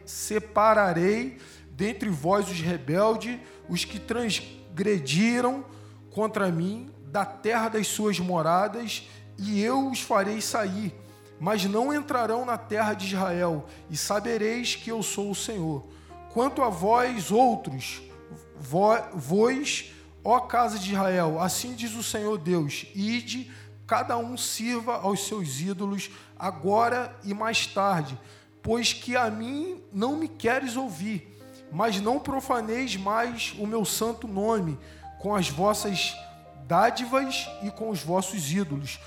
Separarei dentre vós os rebeldes, os que transgrediram contra mim da terra das suas moradas, e eu os farei sair, mas não entrarão na terra de Israel, e sabereis que eu sou o Senhor. Quanto a vós outros, vós, ó casa de Israel, assim diz o Senhor Deus: ide, cada um sirva aos seus ídolos, agora e mais tarde, pois que a mim não me queres ouvir mas não profaneis mais o meu santo nome, com as vossas dádivas e com os vossos ídolos,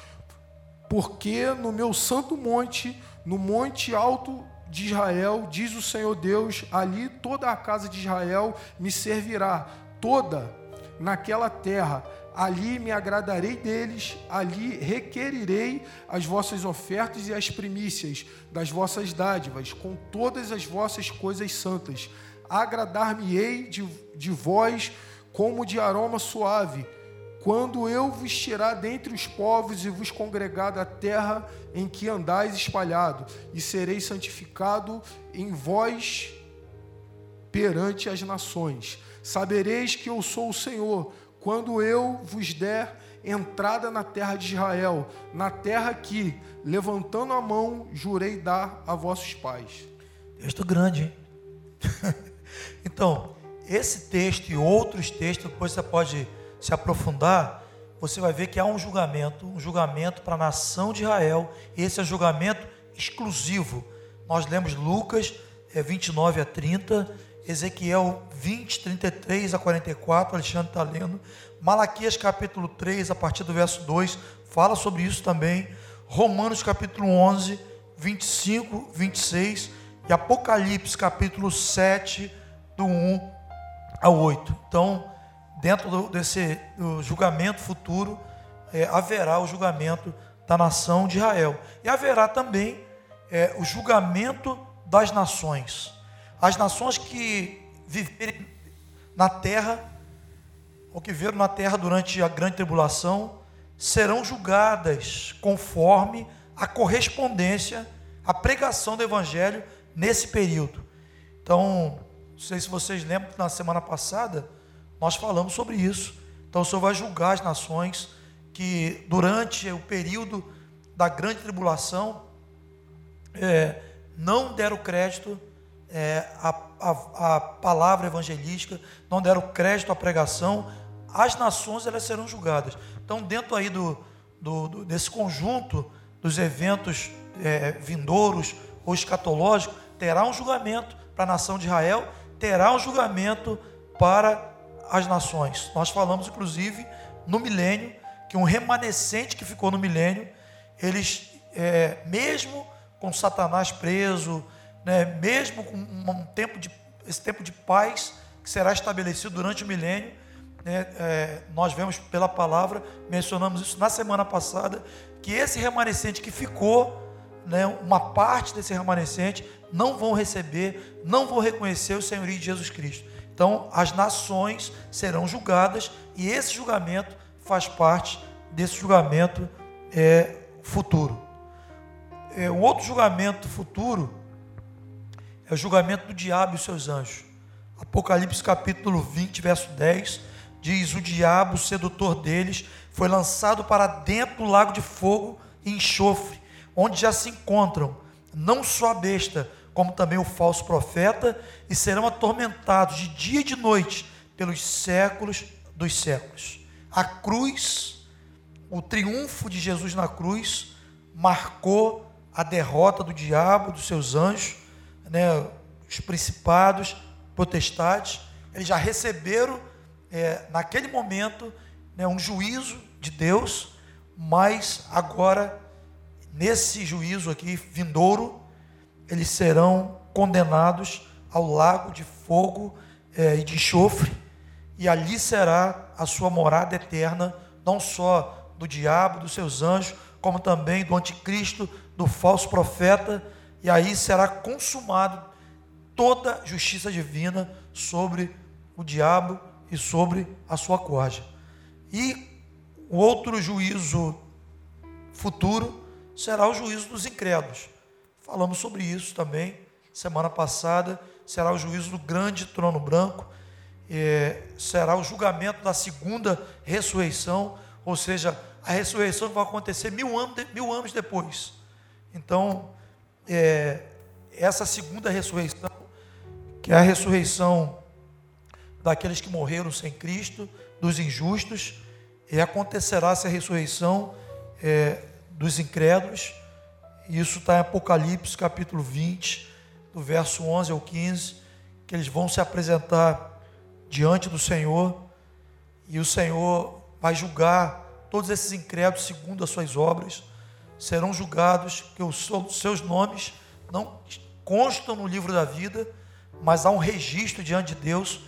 porque no meu santo monte, no monte alto de Israel, diz o Senhor Deus, ali toda a casa de Israel me servirá, toda naquela terra, ali me agradarei deles, ali requerirei as vossas ofertas e as primícias das vossas dádivas, com todas as vossas coisas santas. Agradar-me-ei de, de vós como de aroma suave, quando eu vos tirar dentre os povos e vos congregar da terra em que andais espalhado, e serei santificado em vós perante as nações. Sabereis que eu sou o Senhor, quando eu vos der entrada na terra de Israel, na terra que, levantando a mão, jurei dar a vossos pais. Texto grande, hein? então, esse texto e outros textos, depois você pode se aprofundar, você vai ver que há um julgamento, um julgamento para a nação de Israel, e esse é julgamento exclusivo. Nós lemos Lucas é, 29 a 30, Ezequiel 20, 33 a 44, Alexandre está lendo. Malaquias capítulo 3, a partir do verso 2, fala sobre isso também. Romanos capítulo 11, 25, 26 e Apocalipse capítulo 7, do 1 ao 8. Então, dentro do, desse do julgamento futuro, é, haverá o julgamento da nação de Israel. E haverá também é, o julgamento das nações. As nações que viverem na terra, ou que viveram na terra durante a grande tribulação, serão julgadas conforme a correspondência, a pregação do evangelho nesse período. Então, não sei se vocês lembram que na semana passada nós falamos sobre isso. Então, o Senhor vai julgar as nações que durante o período da grande tribulação é, não deram crédito é, a, a, a, palavra evangelística, não deram crédito à pregação, as nações elas serão julgadas. Então, dentro aí do, do, do desse conjunto dos eventos é, vindouros ou escatológicos, terá um julgamento para a nação de Israel, terá um julgamento para as nações. Nós falamos, inclusive, no milênio, que um remanescente que ficou no milênio, eles, é, mesmo com Satanás preso, né, mesmo com um tempo de, esse tempo de paz que será estabelecido durante o milênio, né, é, nós vemos pela palavra, mencionamos isso na semana passada, que esse remanescente que ficou, né, uma parte desse remanescente, não vão receber, não vão reconhecer o senhorio de Jesus Cristo. Então, as nações serão julgadas e esse julgamento faz parte desse julgamento é, futuro. É, um outro julgamento futuro é o julgamento do diabo e os seus anjos. Apocalipse capítulo 20, verso 10, diz: O diabo, o sedutor deles, foi lançado para dentro do lago de fogo e enxofre, onde já se encontram não só a besta, como também o falso profeta, e serão atormentados de dia e de noite pelos séculos dos séculos. A cruz, o triunfo de Jesus na cruz, marcou a derrota do diabo, dos seus anjos, né, os principados, potestades, eles já receberam é, naquele momento né, um juízo de Deus, mas agora, nesse juízo aqui, vindouro, eles serão condenados ao lago de fogo é, e de enxofre, e ali será a sua morada eterna, não só do diabo, dos seus anjos, como também do anticristo, do falso profeta e aí será consumado toda justiça divina sobre o diabo e sobre a sua corja. E o outro juízo futuro será o juízo dos incrédulos. Falamos sobre isso também semana passada. Será o juízo do grande trono branco. É, será o julgamento da segunda ressurreição, ou seja, a ressurreição vai acontecer mil anos, mil anos depois. Então, é, essa segunda ressurreição, que é a ressurreição daqueles que morreram sem Cristo, dos injustos, e acontecerá essa ressurreição é, dos incrédulos. Isso está em Apocalipse capítulo 20, do verso 11 ao 15, que eles vão se apresentar diante do Senhor E o Senhor vai julgar todos esses incrédulos segundo as suas obras. Serão julgados, que os seus nomes não constam no livro da vida, mas há um registro diante de Deus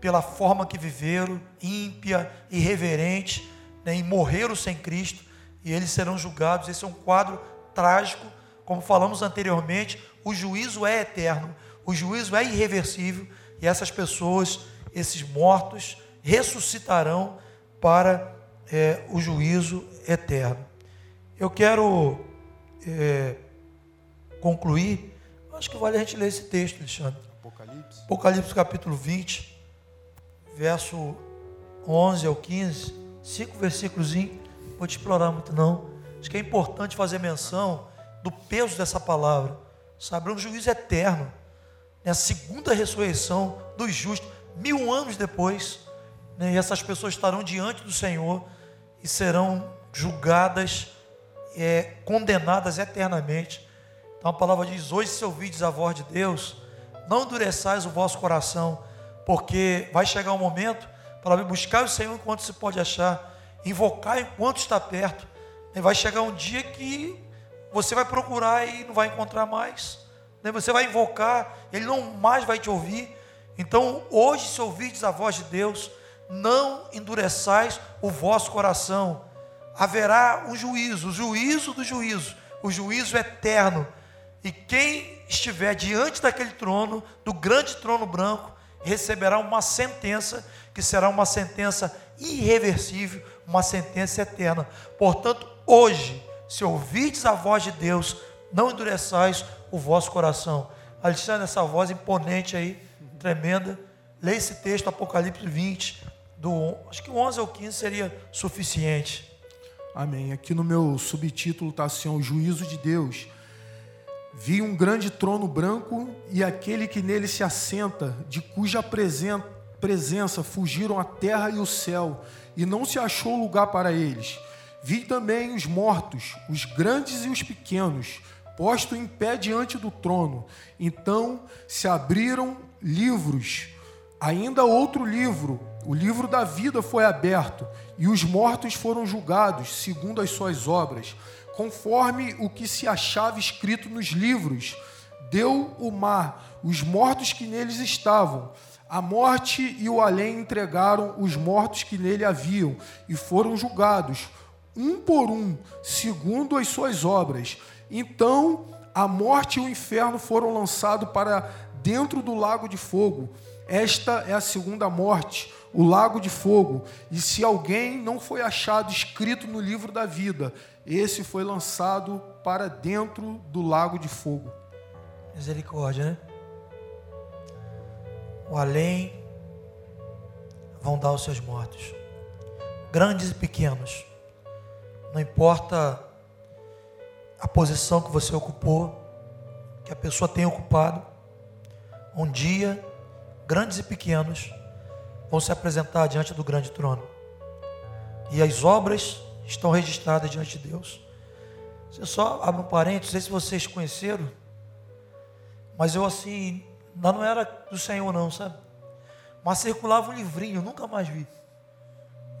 pela forma que viveram, ímpia, irreverente, né, e morreram sem Cristo, e eles serão julgados. Esse é um quadro trágico, como falamos anteriormente, o juízo é eterno, o juízo é irreversível, e essas pessoas, esses mortos, ressuscitarão para é, o juízo eterno. Eu quero é, concluir, acho que vale a gente ler esse texto, Alexandre. Apocalipse. Apocalipse capítulo 20 verso 11 ao 15, cinco versículos, vou te explorar muito não. Acho que é importante fazer menção do peso dessa palavra. Sabe, um juízo eterno, né? a segunda ressurreição dos justos, mil anos depois, né? e essas pessoas estarão diante do Senhor e serão julgadas, é, condenadas eternamente. Então a palavra diz: Hoje, se ouvides a voz de Deus, não endureçais o vosso coração porque vai chegar um momento para buscar o Senhor enquanto se pode achar, invocar enquanto está perto. E vai chegar um dia que você vai procurar e não vai encontrar mais. Né? Você vai invocar, ele não mais vai te ouvir. Então, hoje, se ouvirdes a voz de Deus, não endureçais o vosso coração. Haverá um juízo, o juízo do juízo, o juízo eterno. E quem estiver diante daquele trono, do grande trono branco, receberá uma sentença que será uma sentença irreversível, uma sentença eterna. Portanto, hoje, se ouvirdes a voz de Deus, não endureçais o vosso coração. Alexandre, essa voz imponente aí, tremenda. Leia esse texto, Apocalipse 20, do, acho que 11 ou 15 seria suficiente. Amém. Aqui no meu subtítulo está assim: o juízo de Deus. Vi um grande trono branco e aquele que nele se assenta, de cuja presença fugiram a terra e o céu, e não se achou lugar para eles. Vi também os mortos, os grandes e os pequenos, posto em pé diante do trono. Então se abriram livros, ainda outro livro, o livro da vida foi aberto, e os mortos foram julgados segundo as suas obras conforme o que se achava escrito nos livros. Deu o mar os mortos que neles estavam. A morte e o além entregaram os mortos que nele haviam e foram julgados, um por um, segundo as suas obras. Então a morte e o inferno foram lançados para dentro do lago de fogo. Esta é a segunda morte, o lago de fogo. E se alguém não foi achado escrito no livro da vida, esse foi lançado para dentro do lago de fogo. Misericórdia, né? O além vão dar os seus mortos, grandes e pequenos, não importa a posição que você ocupou, que a pessoa tenha ocupado, um dia, grandes e pequenos vão se apresentar diante do grande trono, e as obras estão registradas diante de Deus. Você só abre um parênteses, não sei se vocês conheceram, mas eu assim, não era do Senhor não, sabe? Mas circulava um livrinho, nunca mais vi.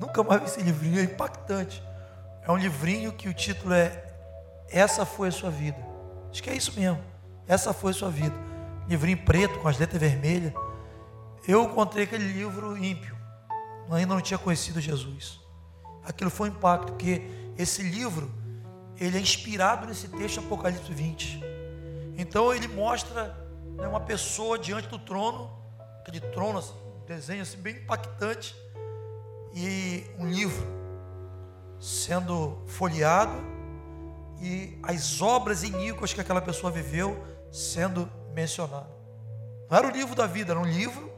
Nunca mais vi esse livrinho, é impactante. É um livrinho que o título é Essa foi a sua vida. Acho que é isso mesmo. Essa foi a sua vida. Livrinho preto com as letras vermelhas. Eu encontrei aquele livro ímpio. Ainda não tinha conhecido Jesus aquilo foi um impacto, porque esse livro, ele é inspirado nesse texto Apocalipse 20. Então ele mostra né, uma pessoa diante do trono, aquele trono, assim, desenho assim, bem impactante, e um livro sendo folheado, e as obras iníquas que aquela pessoa viveu sendo mencionadas. Não era o livro da vida, era um livro,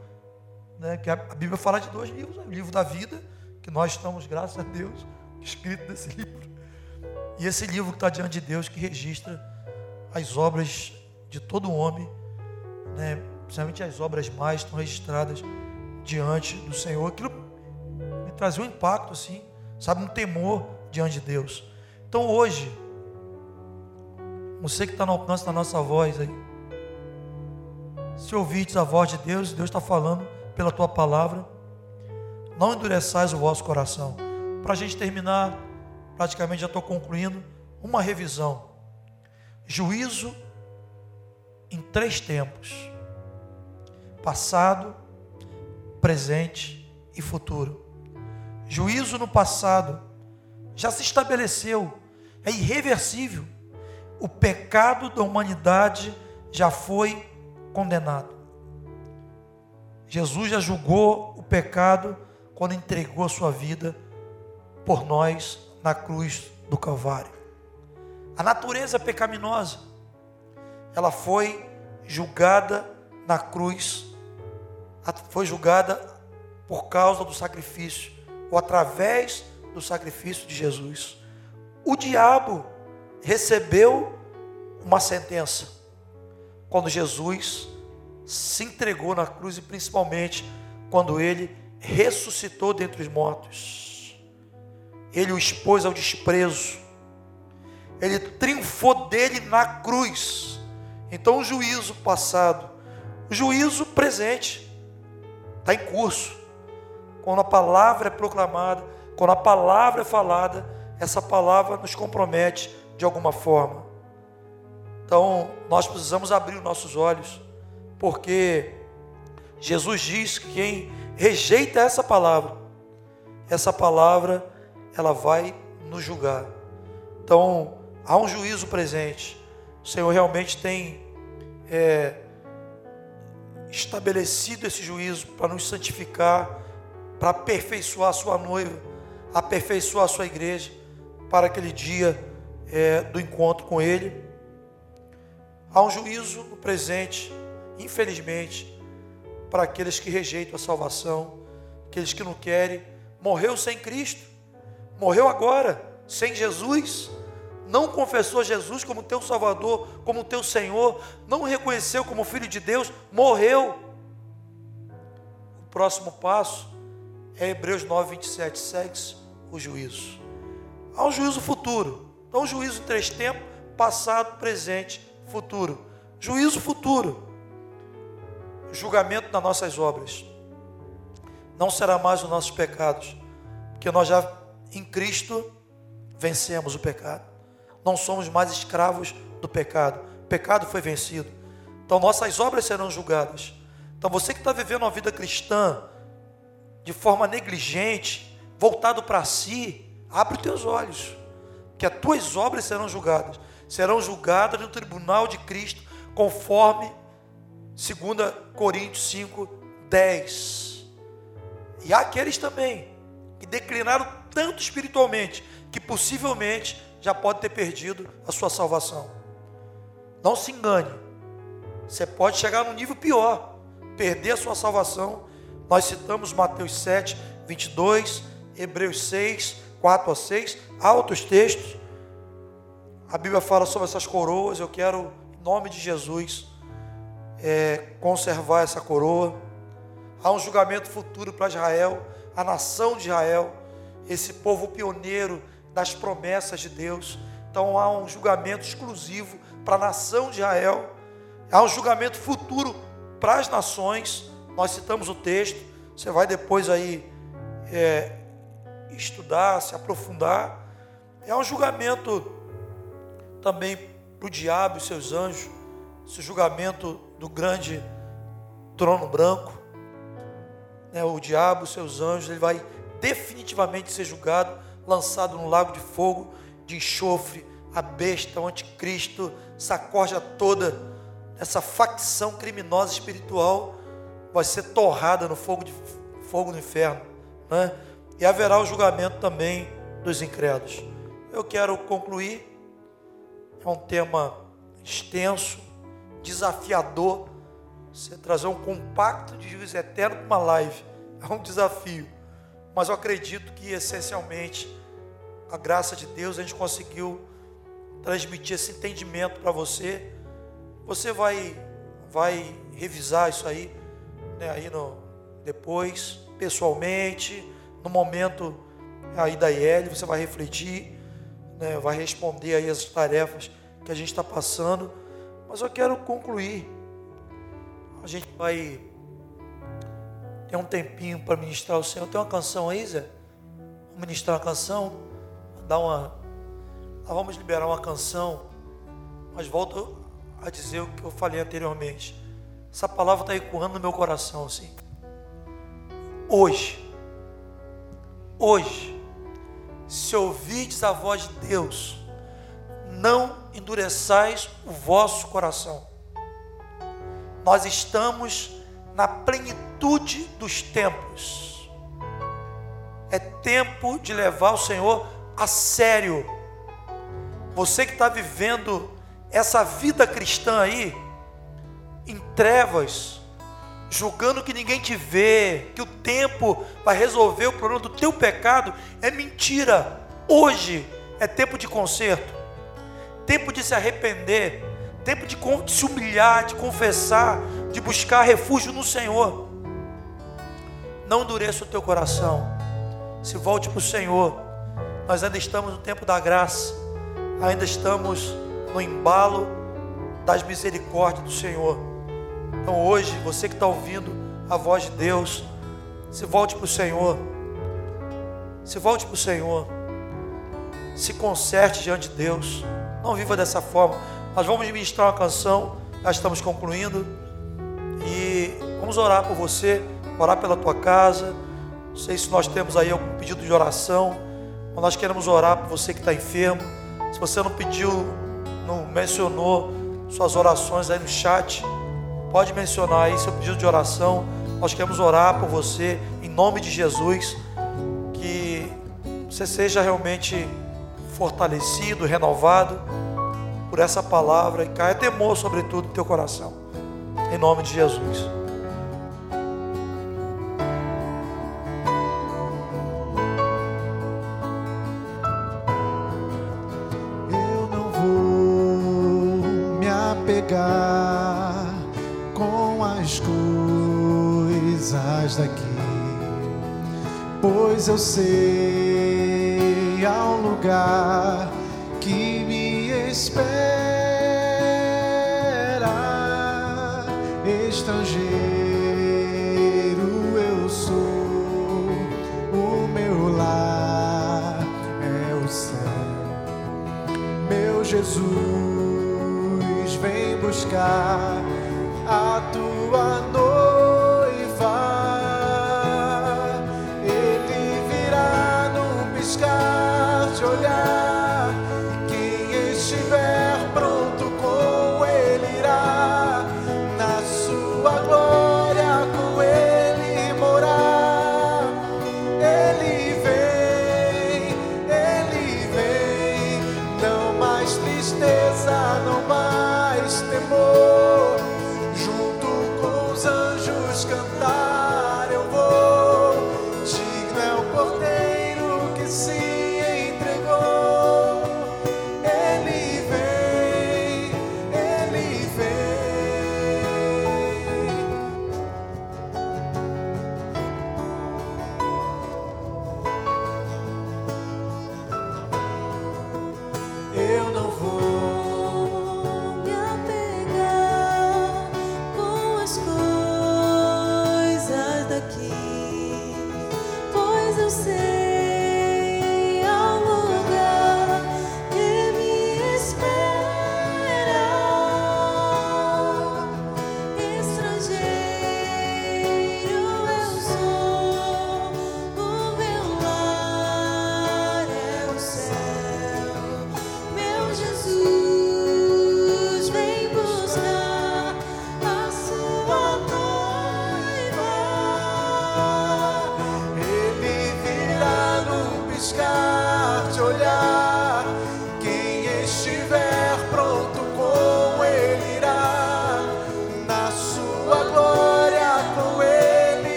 né, que a Bíblia fala de dois livros, né, o livro da vida que nós estamos, graças a Deus, escrito nesse livro. E esse livro que está diante de Deus, que registra as obras de todo homem, né? principalmente as obras mais estão registradas diante do Senhor. Aquilo me trazia um impacto, assim, sabe, um temor diante de Deus. Então hoje, você que está no alcance da nossa voz aí, se ouvirdes a voz de Deus, Deus está falando pela tua palavra não endureçais o vosso coração. Para a gente terminar, praticamente já estou concluindo, uma revisão. Juízo em três tempos: passado, presente e futuro. Juízo no passado já se estabeleceu, é irreversível. O pecado da humanidade já foi condenado. Jesus já julgou o pecado quando entregou a sua vida por nós na cruz do Calvário. A natureza pecaminosa, ela foi julgada na cruz, foi julgada por causa do sacrifício, ou através do sacrifício de Jesus. O diabo recebeu uma sentença quando Jesus se entregou na cruz e principalmente quando ele ressuscitou dentre os mortos. Ele o expôs ao desprezo. Ele triunfou dele na cruz. Então o juízo passado, o juízo presente está em curso. Quando a palavra é proclamada, quando a palavra é falada, essa palavra nos compromete de alguma forma. Então, nós precisamos abrir os nossos olhos, porque Jesus diz que quem rejeita essa palavra, essa palavra ela vai nos julgar. Então, há um juízo presente. O Senhor realmente tem é, estabelecido esse juízo para nos santificar, para aperfeiçoar a sua noiva, aperfeiçoar a sua igreja, para aquele dia é, do encontro com Ele. Há um juízo no presente, infelizmente, para aqueles que rejeitam a salvação, aqueles que não querem. Morreu sem Cristo, morreu agora, sem Jesus, não confessou Jesus como teu Salvador, como teu Senhor, não reconheceu como Filho de Deus, morreu. O próximo passo é Hebreus 9, 27, segue o juízo. Há um juízo futuro, então juízo três tempos, passado, presente, futuro. Juízo futuro julgamento das nossas obras. Não será mais os nossos pecados, porque nós já em Cristo vencemos o pecado. Não somos mais escravos do pecado. O pecado foi vencido. Então nossas obras serão julgadas. Então você que está vivendo uma vida cristã de forma negligente, voltado para si, abre os teus olhos, que as tuas obras serão julgadas. Serão julgadas no tribunal de Cristo, conforme 2 Coríntios 5, 10. E há aqueles também que declinaram tanto espiritualmente que possivelmente já pode ter perdido a sua salvação. Não se engane. Você pode chegar num nível pior, perder a sua salvação. Nós citamos Mateus 7, 22, Hebreus 6, 4 a 6, há outros textos. A Bíblia fala sobre essas coroas. Eu quero, em nome de Jesus, é, conservar essa coroa. Há um julgamento futuro para Israel, a nação de Israel, esse povo pioneiro das promessas de Deus. Então há um julgamento exclusivo para a nação de Israel. Há um julgamento futuro para as nações. Nós citamos o texto. Você vai depois aí é, estudar, se aprofundar. É um julgamento também para o diabo e seus anjos. Esse julgamento do grande trono branco, né, o diabo, seus anjos, ele vai definitivamente ser julgado, lançado no lago de fogo, de enxofre, a besta, o anticristo, essa corja toda, essa facção criminosa espiritual vai ser torrada no fogo, de, fogo do inferno, né? e haverá o julgamento também dos incrédulos. Eu quero concluir, é um tema extenso, desafiador. Você trazer um compacto de juízo eterno para uma live é um desafio. Mas eu acredito que essencialmente a graça de Deus a gente conseguiu transmitir esse entendimento para você. Você vai vai revisar isso aí, né, aí no depois, pessoalmente, no momento aí da IL, você vai refletir, né, vai responder aí as tarefas que a gente está passando. Mas eu quero concluir. A gente vai tem um tempinho para ministrar o Senhor. Tem uma canção aí, Zé? Vamos ministrar uma canção, dar uma. Ah, vamos liberar uma canção, mas volto a dizer o que eu falei anteriormente. Essa palavra está ecoando no meu coração, assim. Hoje, hoje, se ouvides a voz de Deus, não endureçais o vosso coração. Nós estamos na plenitude dos tempos. É tempo de levar o Senhor a sério. Você que está vivendo essa vida cristã aí, em trevas, julgando que ninguém te vê, que o tempo vai resolver o problema do teu pecado, é mentira. Hoje é tempo de conserto, tempo de se arrepender, tempo de se humilhar, de confessar, de buscar refúgio no Senhor. Não endureça o teu coração, se volte para o Senhor. Nós ainda estamos no tempo da graça, ainda estamos no embalo das misericórdias do Senhor. Então hoje, você que está ouvindo a voz de Deus, se volte para o Senhor. Se volte para o Senhor. Se conserte diante de Deus. Não viva dessa forma. Nós vamos ministrar uma canção. Já estamos concluindo. E vamos orar por você, orar pela tua casa. Não sei se nós temos aí algum pedido de oração. Mas nós queremos orar por você que está enfermo. Se você não pediu, não mencionou suas orações aí no chat, Pode mencionar aí seu pedido de oração. Nós queremos orar por você em nome de Jesus. Que você seja realmente fortalecido, renovado por essa palavra e caia temor, sobretudo, no teu coração. Em nome de Jesus. Coisas daqui, pois eu sei há um lugar que me espera, estrangeiro eu sou, o meu lar é o céu, meu Jesus vem buscar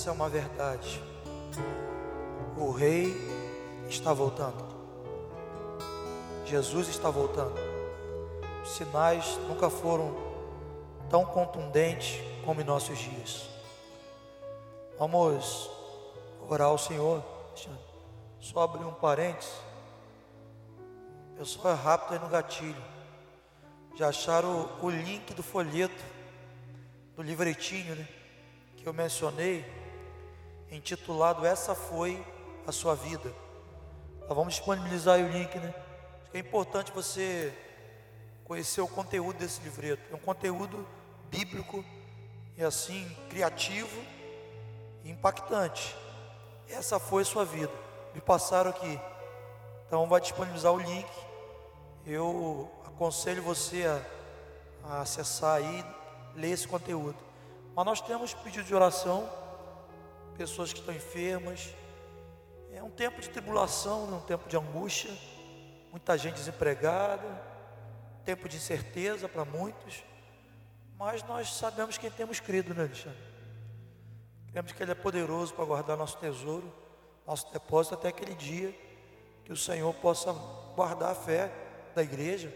Essa é uma verdade. O Rei está voltando. Jesus está voltando. Os sinais nunca foram tão contundentes como em nossos dias. Vamos orar ao Senhor. Só abrir um parênteses. Pessoal é rápido aí no gatilho. Já acharam o, o link do folheto, do livretinho, né? Que eu mencionei, intitulado Essa Foi a Sua Vida. Nós vamos disponibilizar aí o link, né? Acho que é importante você conhecer o conteúdo desse livreto. É um conteúdo bíblico e assim, criativo e impactante. Essa foi a sua vida. Me passaram aqui. Então vai disponibilizar o link. Eu aconselho você a, a acessar aí, ler esse conteúdo. Mas nós temos pedido de oração, pessoas que estão enfermas. É um tempo de tribulação, né? um tempo de angústia, muita gente desempregada, tempo de incerteza para muitos. Mas nós sabemos quem temos crido, né, Alexandre? Cremos que Ele é poderoso para guardar nosso tesouro, nosso depósito até aquele dia que o Senhor possa guardar a fé da igreja,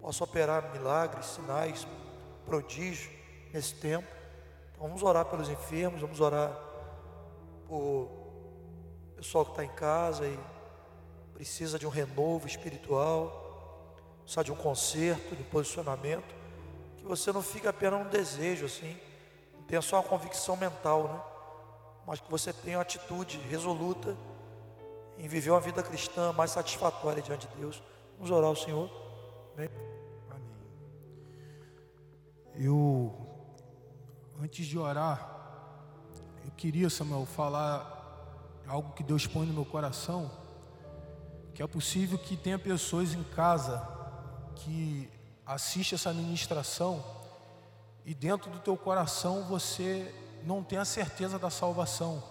possa operar milagres, sinais, prodígios nesse tempo. Então vamos orar pelos enfermos, vamos orar por pessoal que está em casa e precisa de um renovo espiritual, precisa de um conserto, de um posicionamento, que você não fique apenas um desejo assim, não tenha só uma convicção mental, né? Mas que você tenha uma atitude resoluta em viver uma vida cristã mais satisfatória diante de Deus. Vamos orar ao Senhor. Amém. Eu, antes de orar, eu queria, Samuel, falar algo que Deus põe no meu coração, que é possível que tenha pessoas em casa que assiste essa ministração e dentro do teu coração você não tem a certeza da salvação.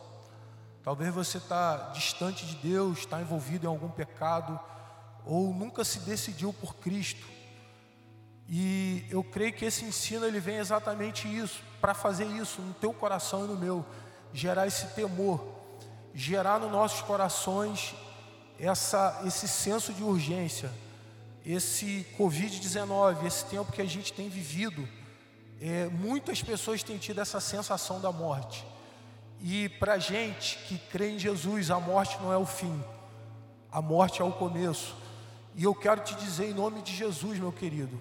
Talvez você está distante de Deus, está envolvido em algum pecado, ou nunca se decidiu por Cristo. E eu creio que esse ensino ele vem exatamente isso, para fazer isso no teu coração e no meu, gerar esse temor, gerar nos nossos corações essa, esse senso de urgência, esse Covid-19, esse tempo que a gente tem vivido, é, muitas pessoas têm tido essa sensação da morte. E para gente que crê em Jesus, a morte não é o fim, a morte é o começo. E eu quero te dizer em nome de Jesus, meu querido,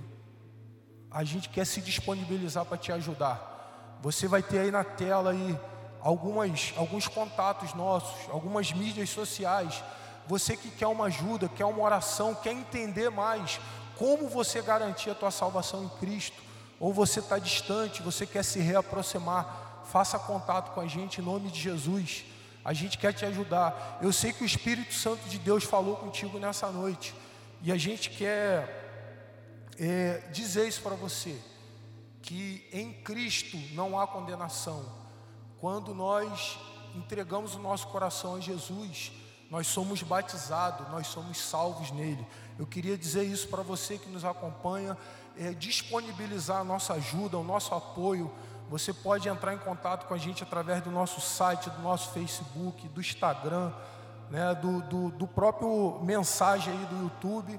a gente quer se disponibilizar para te ajudar. Você vai ter aí na tela aí algumas, alguns contatos nossos, algumas mídias sociais. Você que quer uma ajuda, quer uma oração, quer entender mais como você garantir a tua salvação em Cristo, ou você está distante, você quer se reaproximar, faça contato com a gente em nome de Jesus. A gente quer te ajudar. Eu sei que o Espírito Santo de Deus falou contigo nessa noite, e a gente quer é, dizer isso para você, que em Cristo não há condenação. Quando nós entregamos o nosso coração a Jesus, nós somos batizados, nós somos salvos nele. Eu queria dizer isso para você que nos acompanha, é, disponibilizar a nossa ajuda, o nosso apoio. Você pode entrar em contato com a gente através do nosso site, do nosso Facebook, do Instagram. né, do, do, do próprio mensagem aí do YouTube,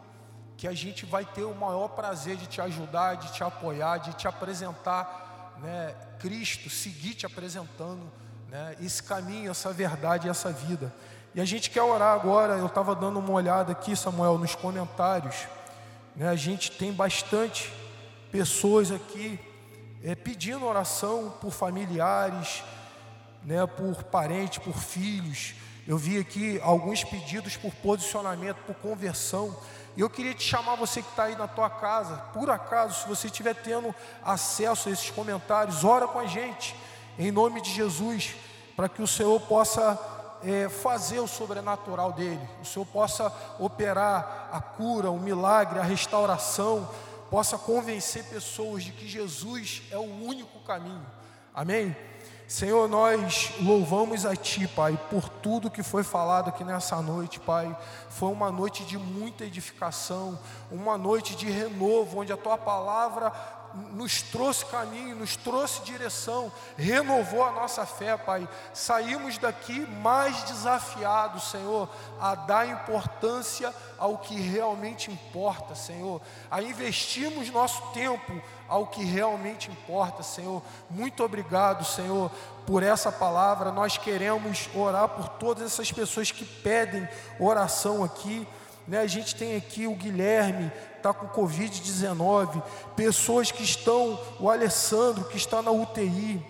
que a gente vai ter o maior prazer de te ajudar, de te apoiar, de te apresentar né, Cristo, seguir te apresentando né, esse caminho, essa verdade, essa vida. E a gente quer orar agora. Eu estava dando uma olhada aqui, Samuel, nos comentários. Né, a gente tem bastante pessoas aqui é, pedindo oração por familiares, né, por parentes, por filhos. Eu vi aqui alguns pedidos por posicionamento, por conversão. E eu queria te chamar, você que está aí na tua casa, por acaso, se você estiver tendo acesso a esses comentários, ora com a gente, em nome de Jesus, para que o Senhor possa é, fazer o sobrenatural dele, o Senhor possa operar a cura, o milagre, a restauração, possa convencer pessoas de que Jesus é o único caminho. Amém? Senhor, nós louvamos a Ti, Pai, por tudo que foi falado aqui nessa noite, Pai. Foi uma noite de muita edificação, uma noite de renovo, onde a Tua palavra nos trouxe caminho, nos trouxe direção, renovou a nossa fé, Pai. Saímos daqui mais desafiados, Senhor, a dar importância ao que realmente importa, Senhor, a investirmos nosso tempo ao que realmente importa, Senhor. Muito obrigado, Senhor, por essa palavra. Nós queremos orar por todas essas pessoas que pedem oração aqui. Né? A gente tem aqui o Guilherme, está com Covid-19, pessoas que estão, o Alessandro, que está na UTI,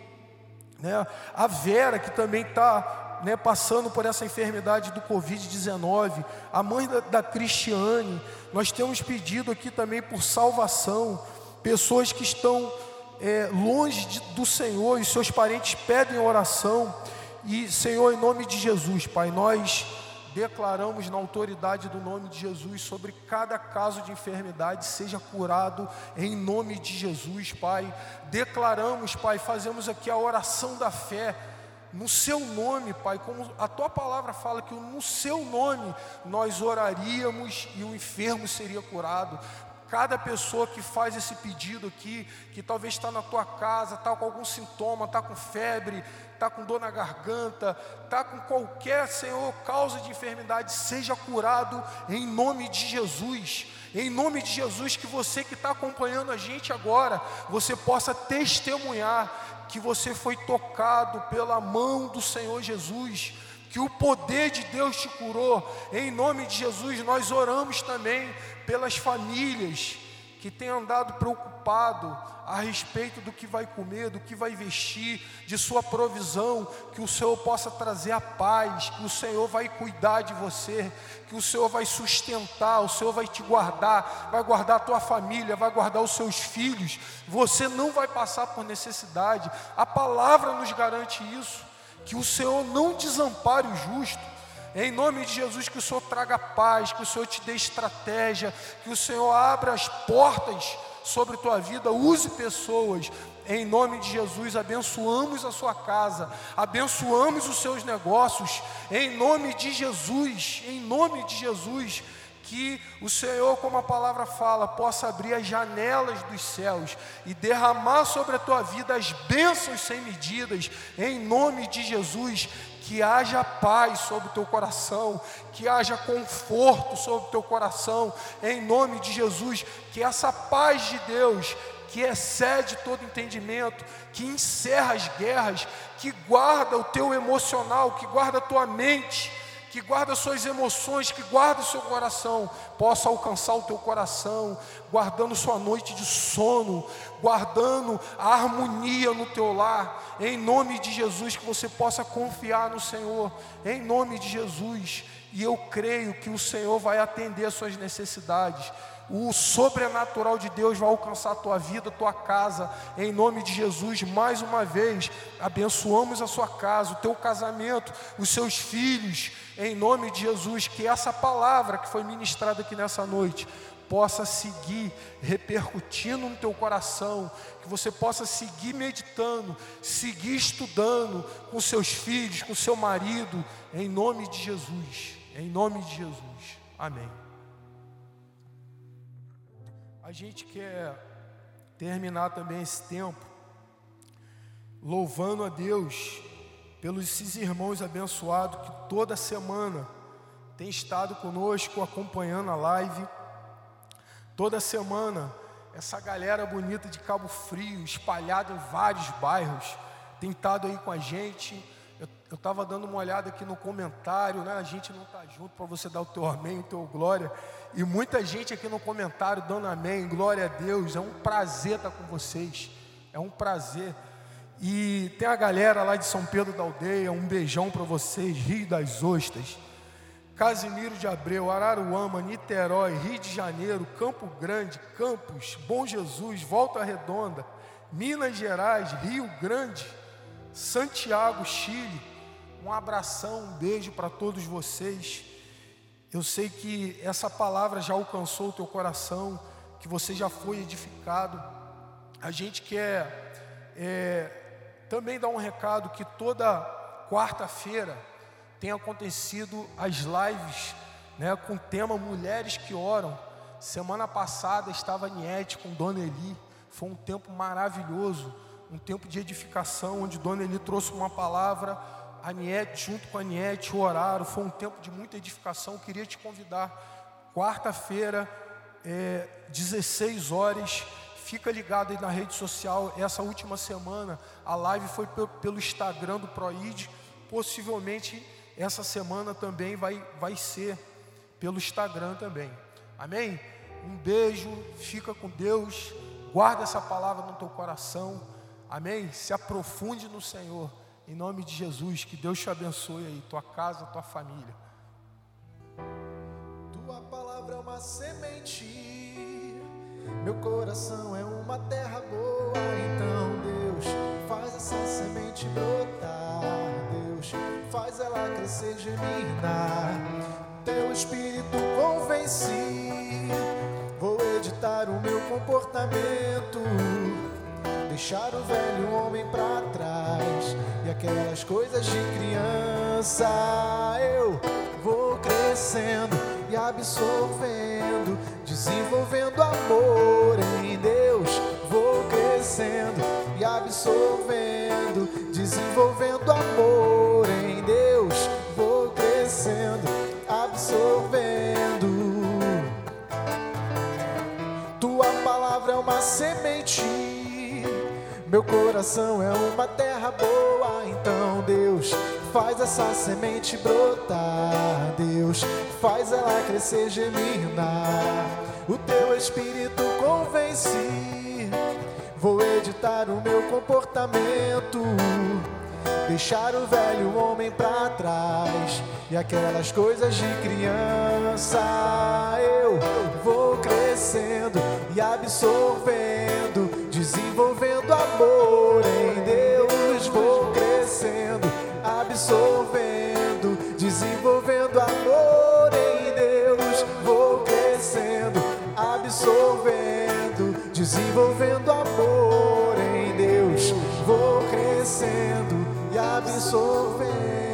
né? a Vera, que também está né, passando por essa enfermidade do Covid-19, a mãe da, da Cristiane, nós temos pedido aqui também por salvação, pessoas que estão é, longe de, do Senhor e seus parentes pedem oração, e Senhor, em nome de Jesus, Pai, nós declaramos na autoridade do nome de Jesus sobre cada caso de enfermidade seja curado em nome de Jesus, Pai. Declaramos, Pai, fazemos aqui a oração da fé no seu nome, Pai, como a tua palavra fala que no seu nome nós oraríamos e o enfermo seria curado. Cada pessoa que faz esse pedido aqui, que talvez está na tua casa, está com algum sintoma, está com febre, está com dor na garganta, está com qualquer, Senhor, causa de enfermidade, seja curado em nome de Jesus. Em nome de Jesus, que você que está acompanhando a gente agora, você possa testemunhar que você foi tocado pela mão do Senhor Jesus, que o poder de Deus te curou. Em nome de Jesus, nós oramos também pelas famílias que têm andado preocupado a respeito do que vai comer, do que vai vestir, de sua provisão, que o Senhor possa trazer a paz, que o Senhor vai cuidar de você, que o Senhor vai sustentar, o Senhor vai te guardar, vai guardar a tua família, vai guardar os seus filhos. Você não vai passar por necessidade. A palavra nos garante isso, que o Senhor não desampare o justo em nome de Jesus, que o Senhor traga paz, que o Senhor te dê estratégia, que o Senhor abra as portas sobre tua vida, use pessoas. Em nome de Jesus, abençoamos a sua casa, abençoamos os seus negócios. Em nome de Jesus, em nome de Jesus, que o Senhor, como a palavra fala, possa abrir as janelas dos céus e derramar sobre a tua vida as bênçãos sem medidas, em nome de Jesus que haja paz sobre o teu coração, que haja conforto sobre o teu coração, em nome de Jesus, que essa paz de Deus, que excede todo entendimento, que encerra as guerras, que guarda o teu emocional, que guarda a tua mente, que guarda suas emoções, que guarda o seu coração, possa alcançar o teu coração, guardando sua noite de sono, guardando a harmonia no teu lar, em nome de Jesus, que você possa confiar no Senhor, em nome de Jesus, e eu creio que o Senhor vai atender as suas necessidades. O sobrenatural de Deus vai alcançar a tua vida, a tua casa, em nome de Jesus. Mais uma vez, abençoamos a sua casa, o teu casamento, os seus filhos, em nome de Jesus. Que essa palavra que foi ministrada aqui nessa noite possa seguir repercutindo no teu coração, que você possa seguir meditando, seguir estudando com seus filhos, com seu marido, em nome de Jesus. Em nome de Jesus. Amém. A gente quer terminar também esse tempo louvando a Deus pelos irmãos abençoados que toda semana tem estado conosco acompanhando a live. Toda semana, essa galera bonita de Cabo Frio, espalhada em vários bairros, tem estado aí com a gente. Eu estava dando uma olhada aqui no comentário, né? A gente não está junto para você dar o teu amém, o teu glória. E muita gente aqui no comentário dando amém, glória a Deus. É um prazer estar com vocês. É um prazer. E tem a galera lá de São Pedro da Aldeia, um beijão para vocês, Rio das Ostras, Casimiro de Abreu, Araruama, Niterói, Rio de Janeiro, Campo Grande, Campos, Bom Jesus, Volta Redonda, Minas Gerais, Rio Grande, Santiago, Chile. Um abração, um beijo para todos vocês. Eu sei que essa palavra já alcançou o teu coração, que você já foi edificado. A gente quer é, também dar um recado que toda quarta-feira tem acontecido as lives né, com o tema Mulheres que Oram. Semana passada estava Niete com Dona Eli. Foi um tempo maravilhoso, um tempo de edificação, onde Dona Eli trouxe uma palavra, a Niete, junto com a Niete, oraram. Foi um tempo de muita edificação. Eu queria te convidar, quarta-feira, é, 16 horas Fica ligado aí na rede social. Essa última semana a live foi pelo Instagram do Proid. Possivelmente essa semana também vai, vai ser pelo Instagram também. Amém? Um beijo, fica com Deus. Guarda essa palavra no teu coração. Amém? Se aprofunde no Senhor. Em nome de Jesus, que Deus te abençoe aí, tua casa, tua família. Tua palavra é uma semente meu coração é uma terra boa, então Deus faz essa semente brotar. Deus faz ela crescer, germinar. Teu espírito convenci. Vou editar o meu comportamento. Deixar o velho homem para trás e aquelas coisas de criança. Eu vou crescendo absorvendo desenvolvendo amor em Deus. Vou crescendo e absorvendo, desenvolvendo amor em Deus. Vou crescendo, absorvendo. Tua palavra é uma semente. Meu coração é uma terra boa, então Deus faz essa semente brotar. Deus faz ela crescer, germinar. O teu espírito convence. Vou editar o meu comportamento. Deixar o velho homem para trás e aquelas coisas de criança. Eu vou crescendo e absorvendo, desenvolvendo amor em Deus. Absorvendo, desenvolvendo amor em Deus. Vou crescendo, absorvendo, desenvolvendo amor em Deus. Vou crescendo e absorvendo.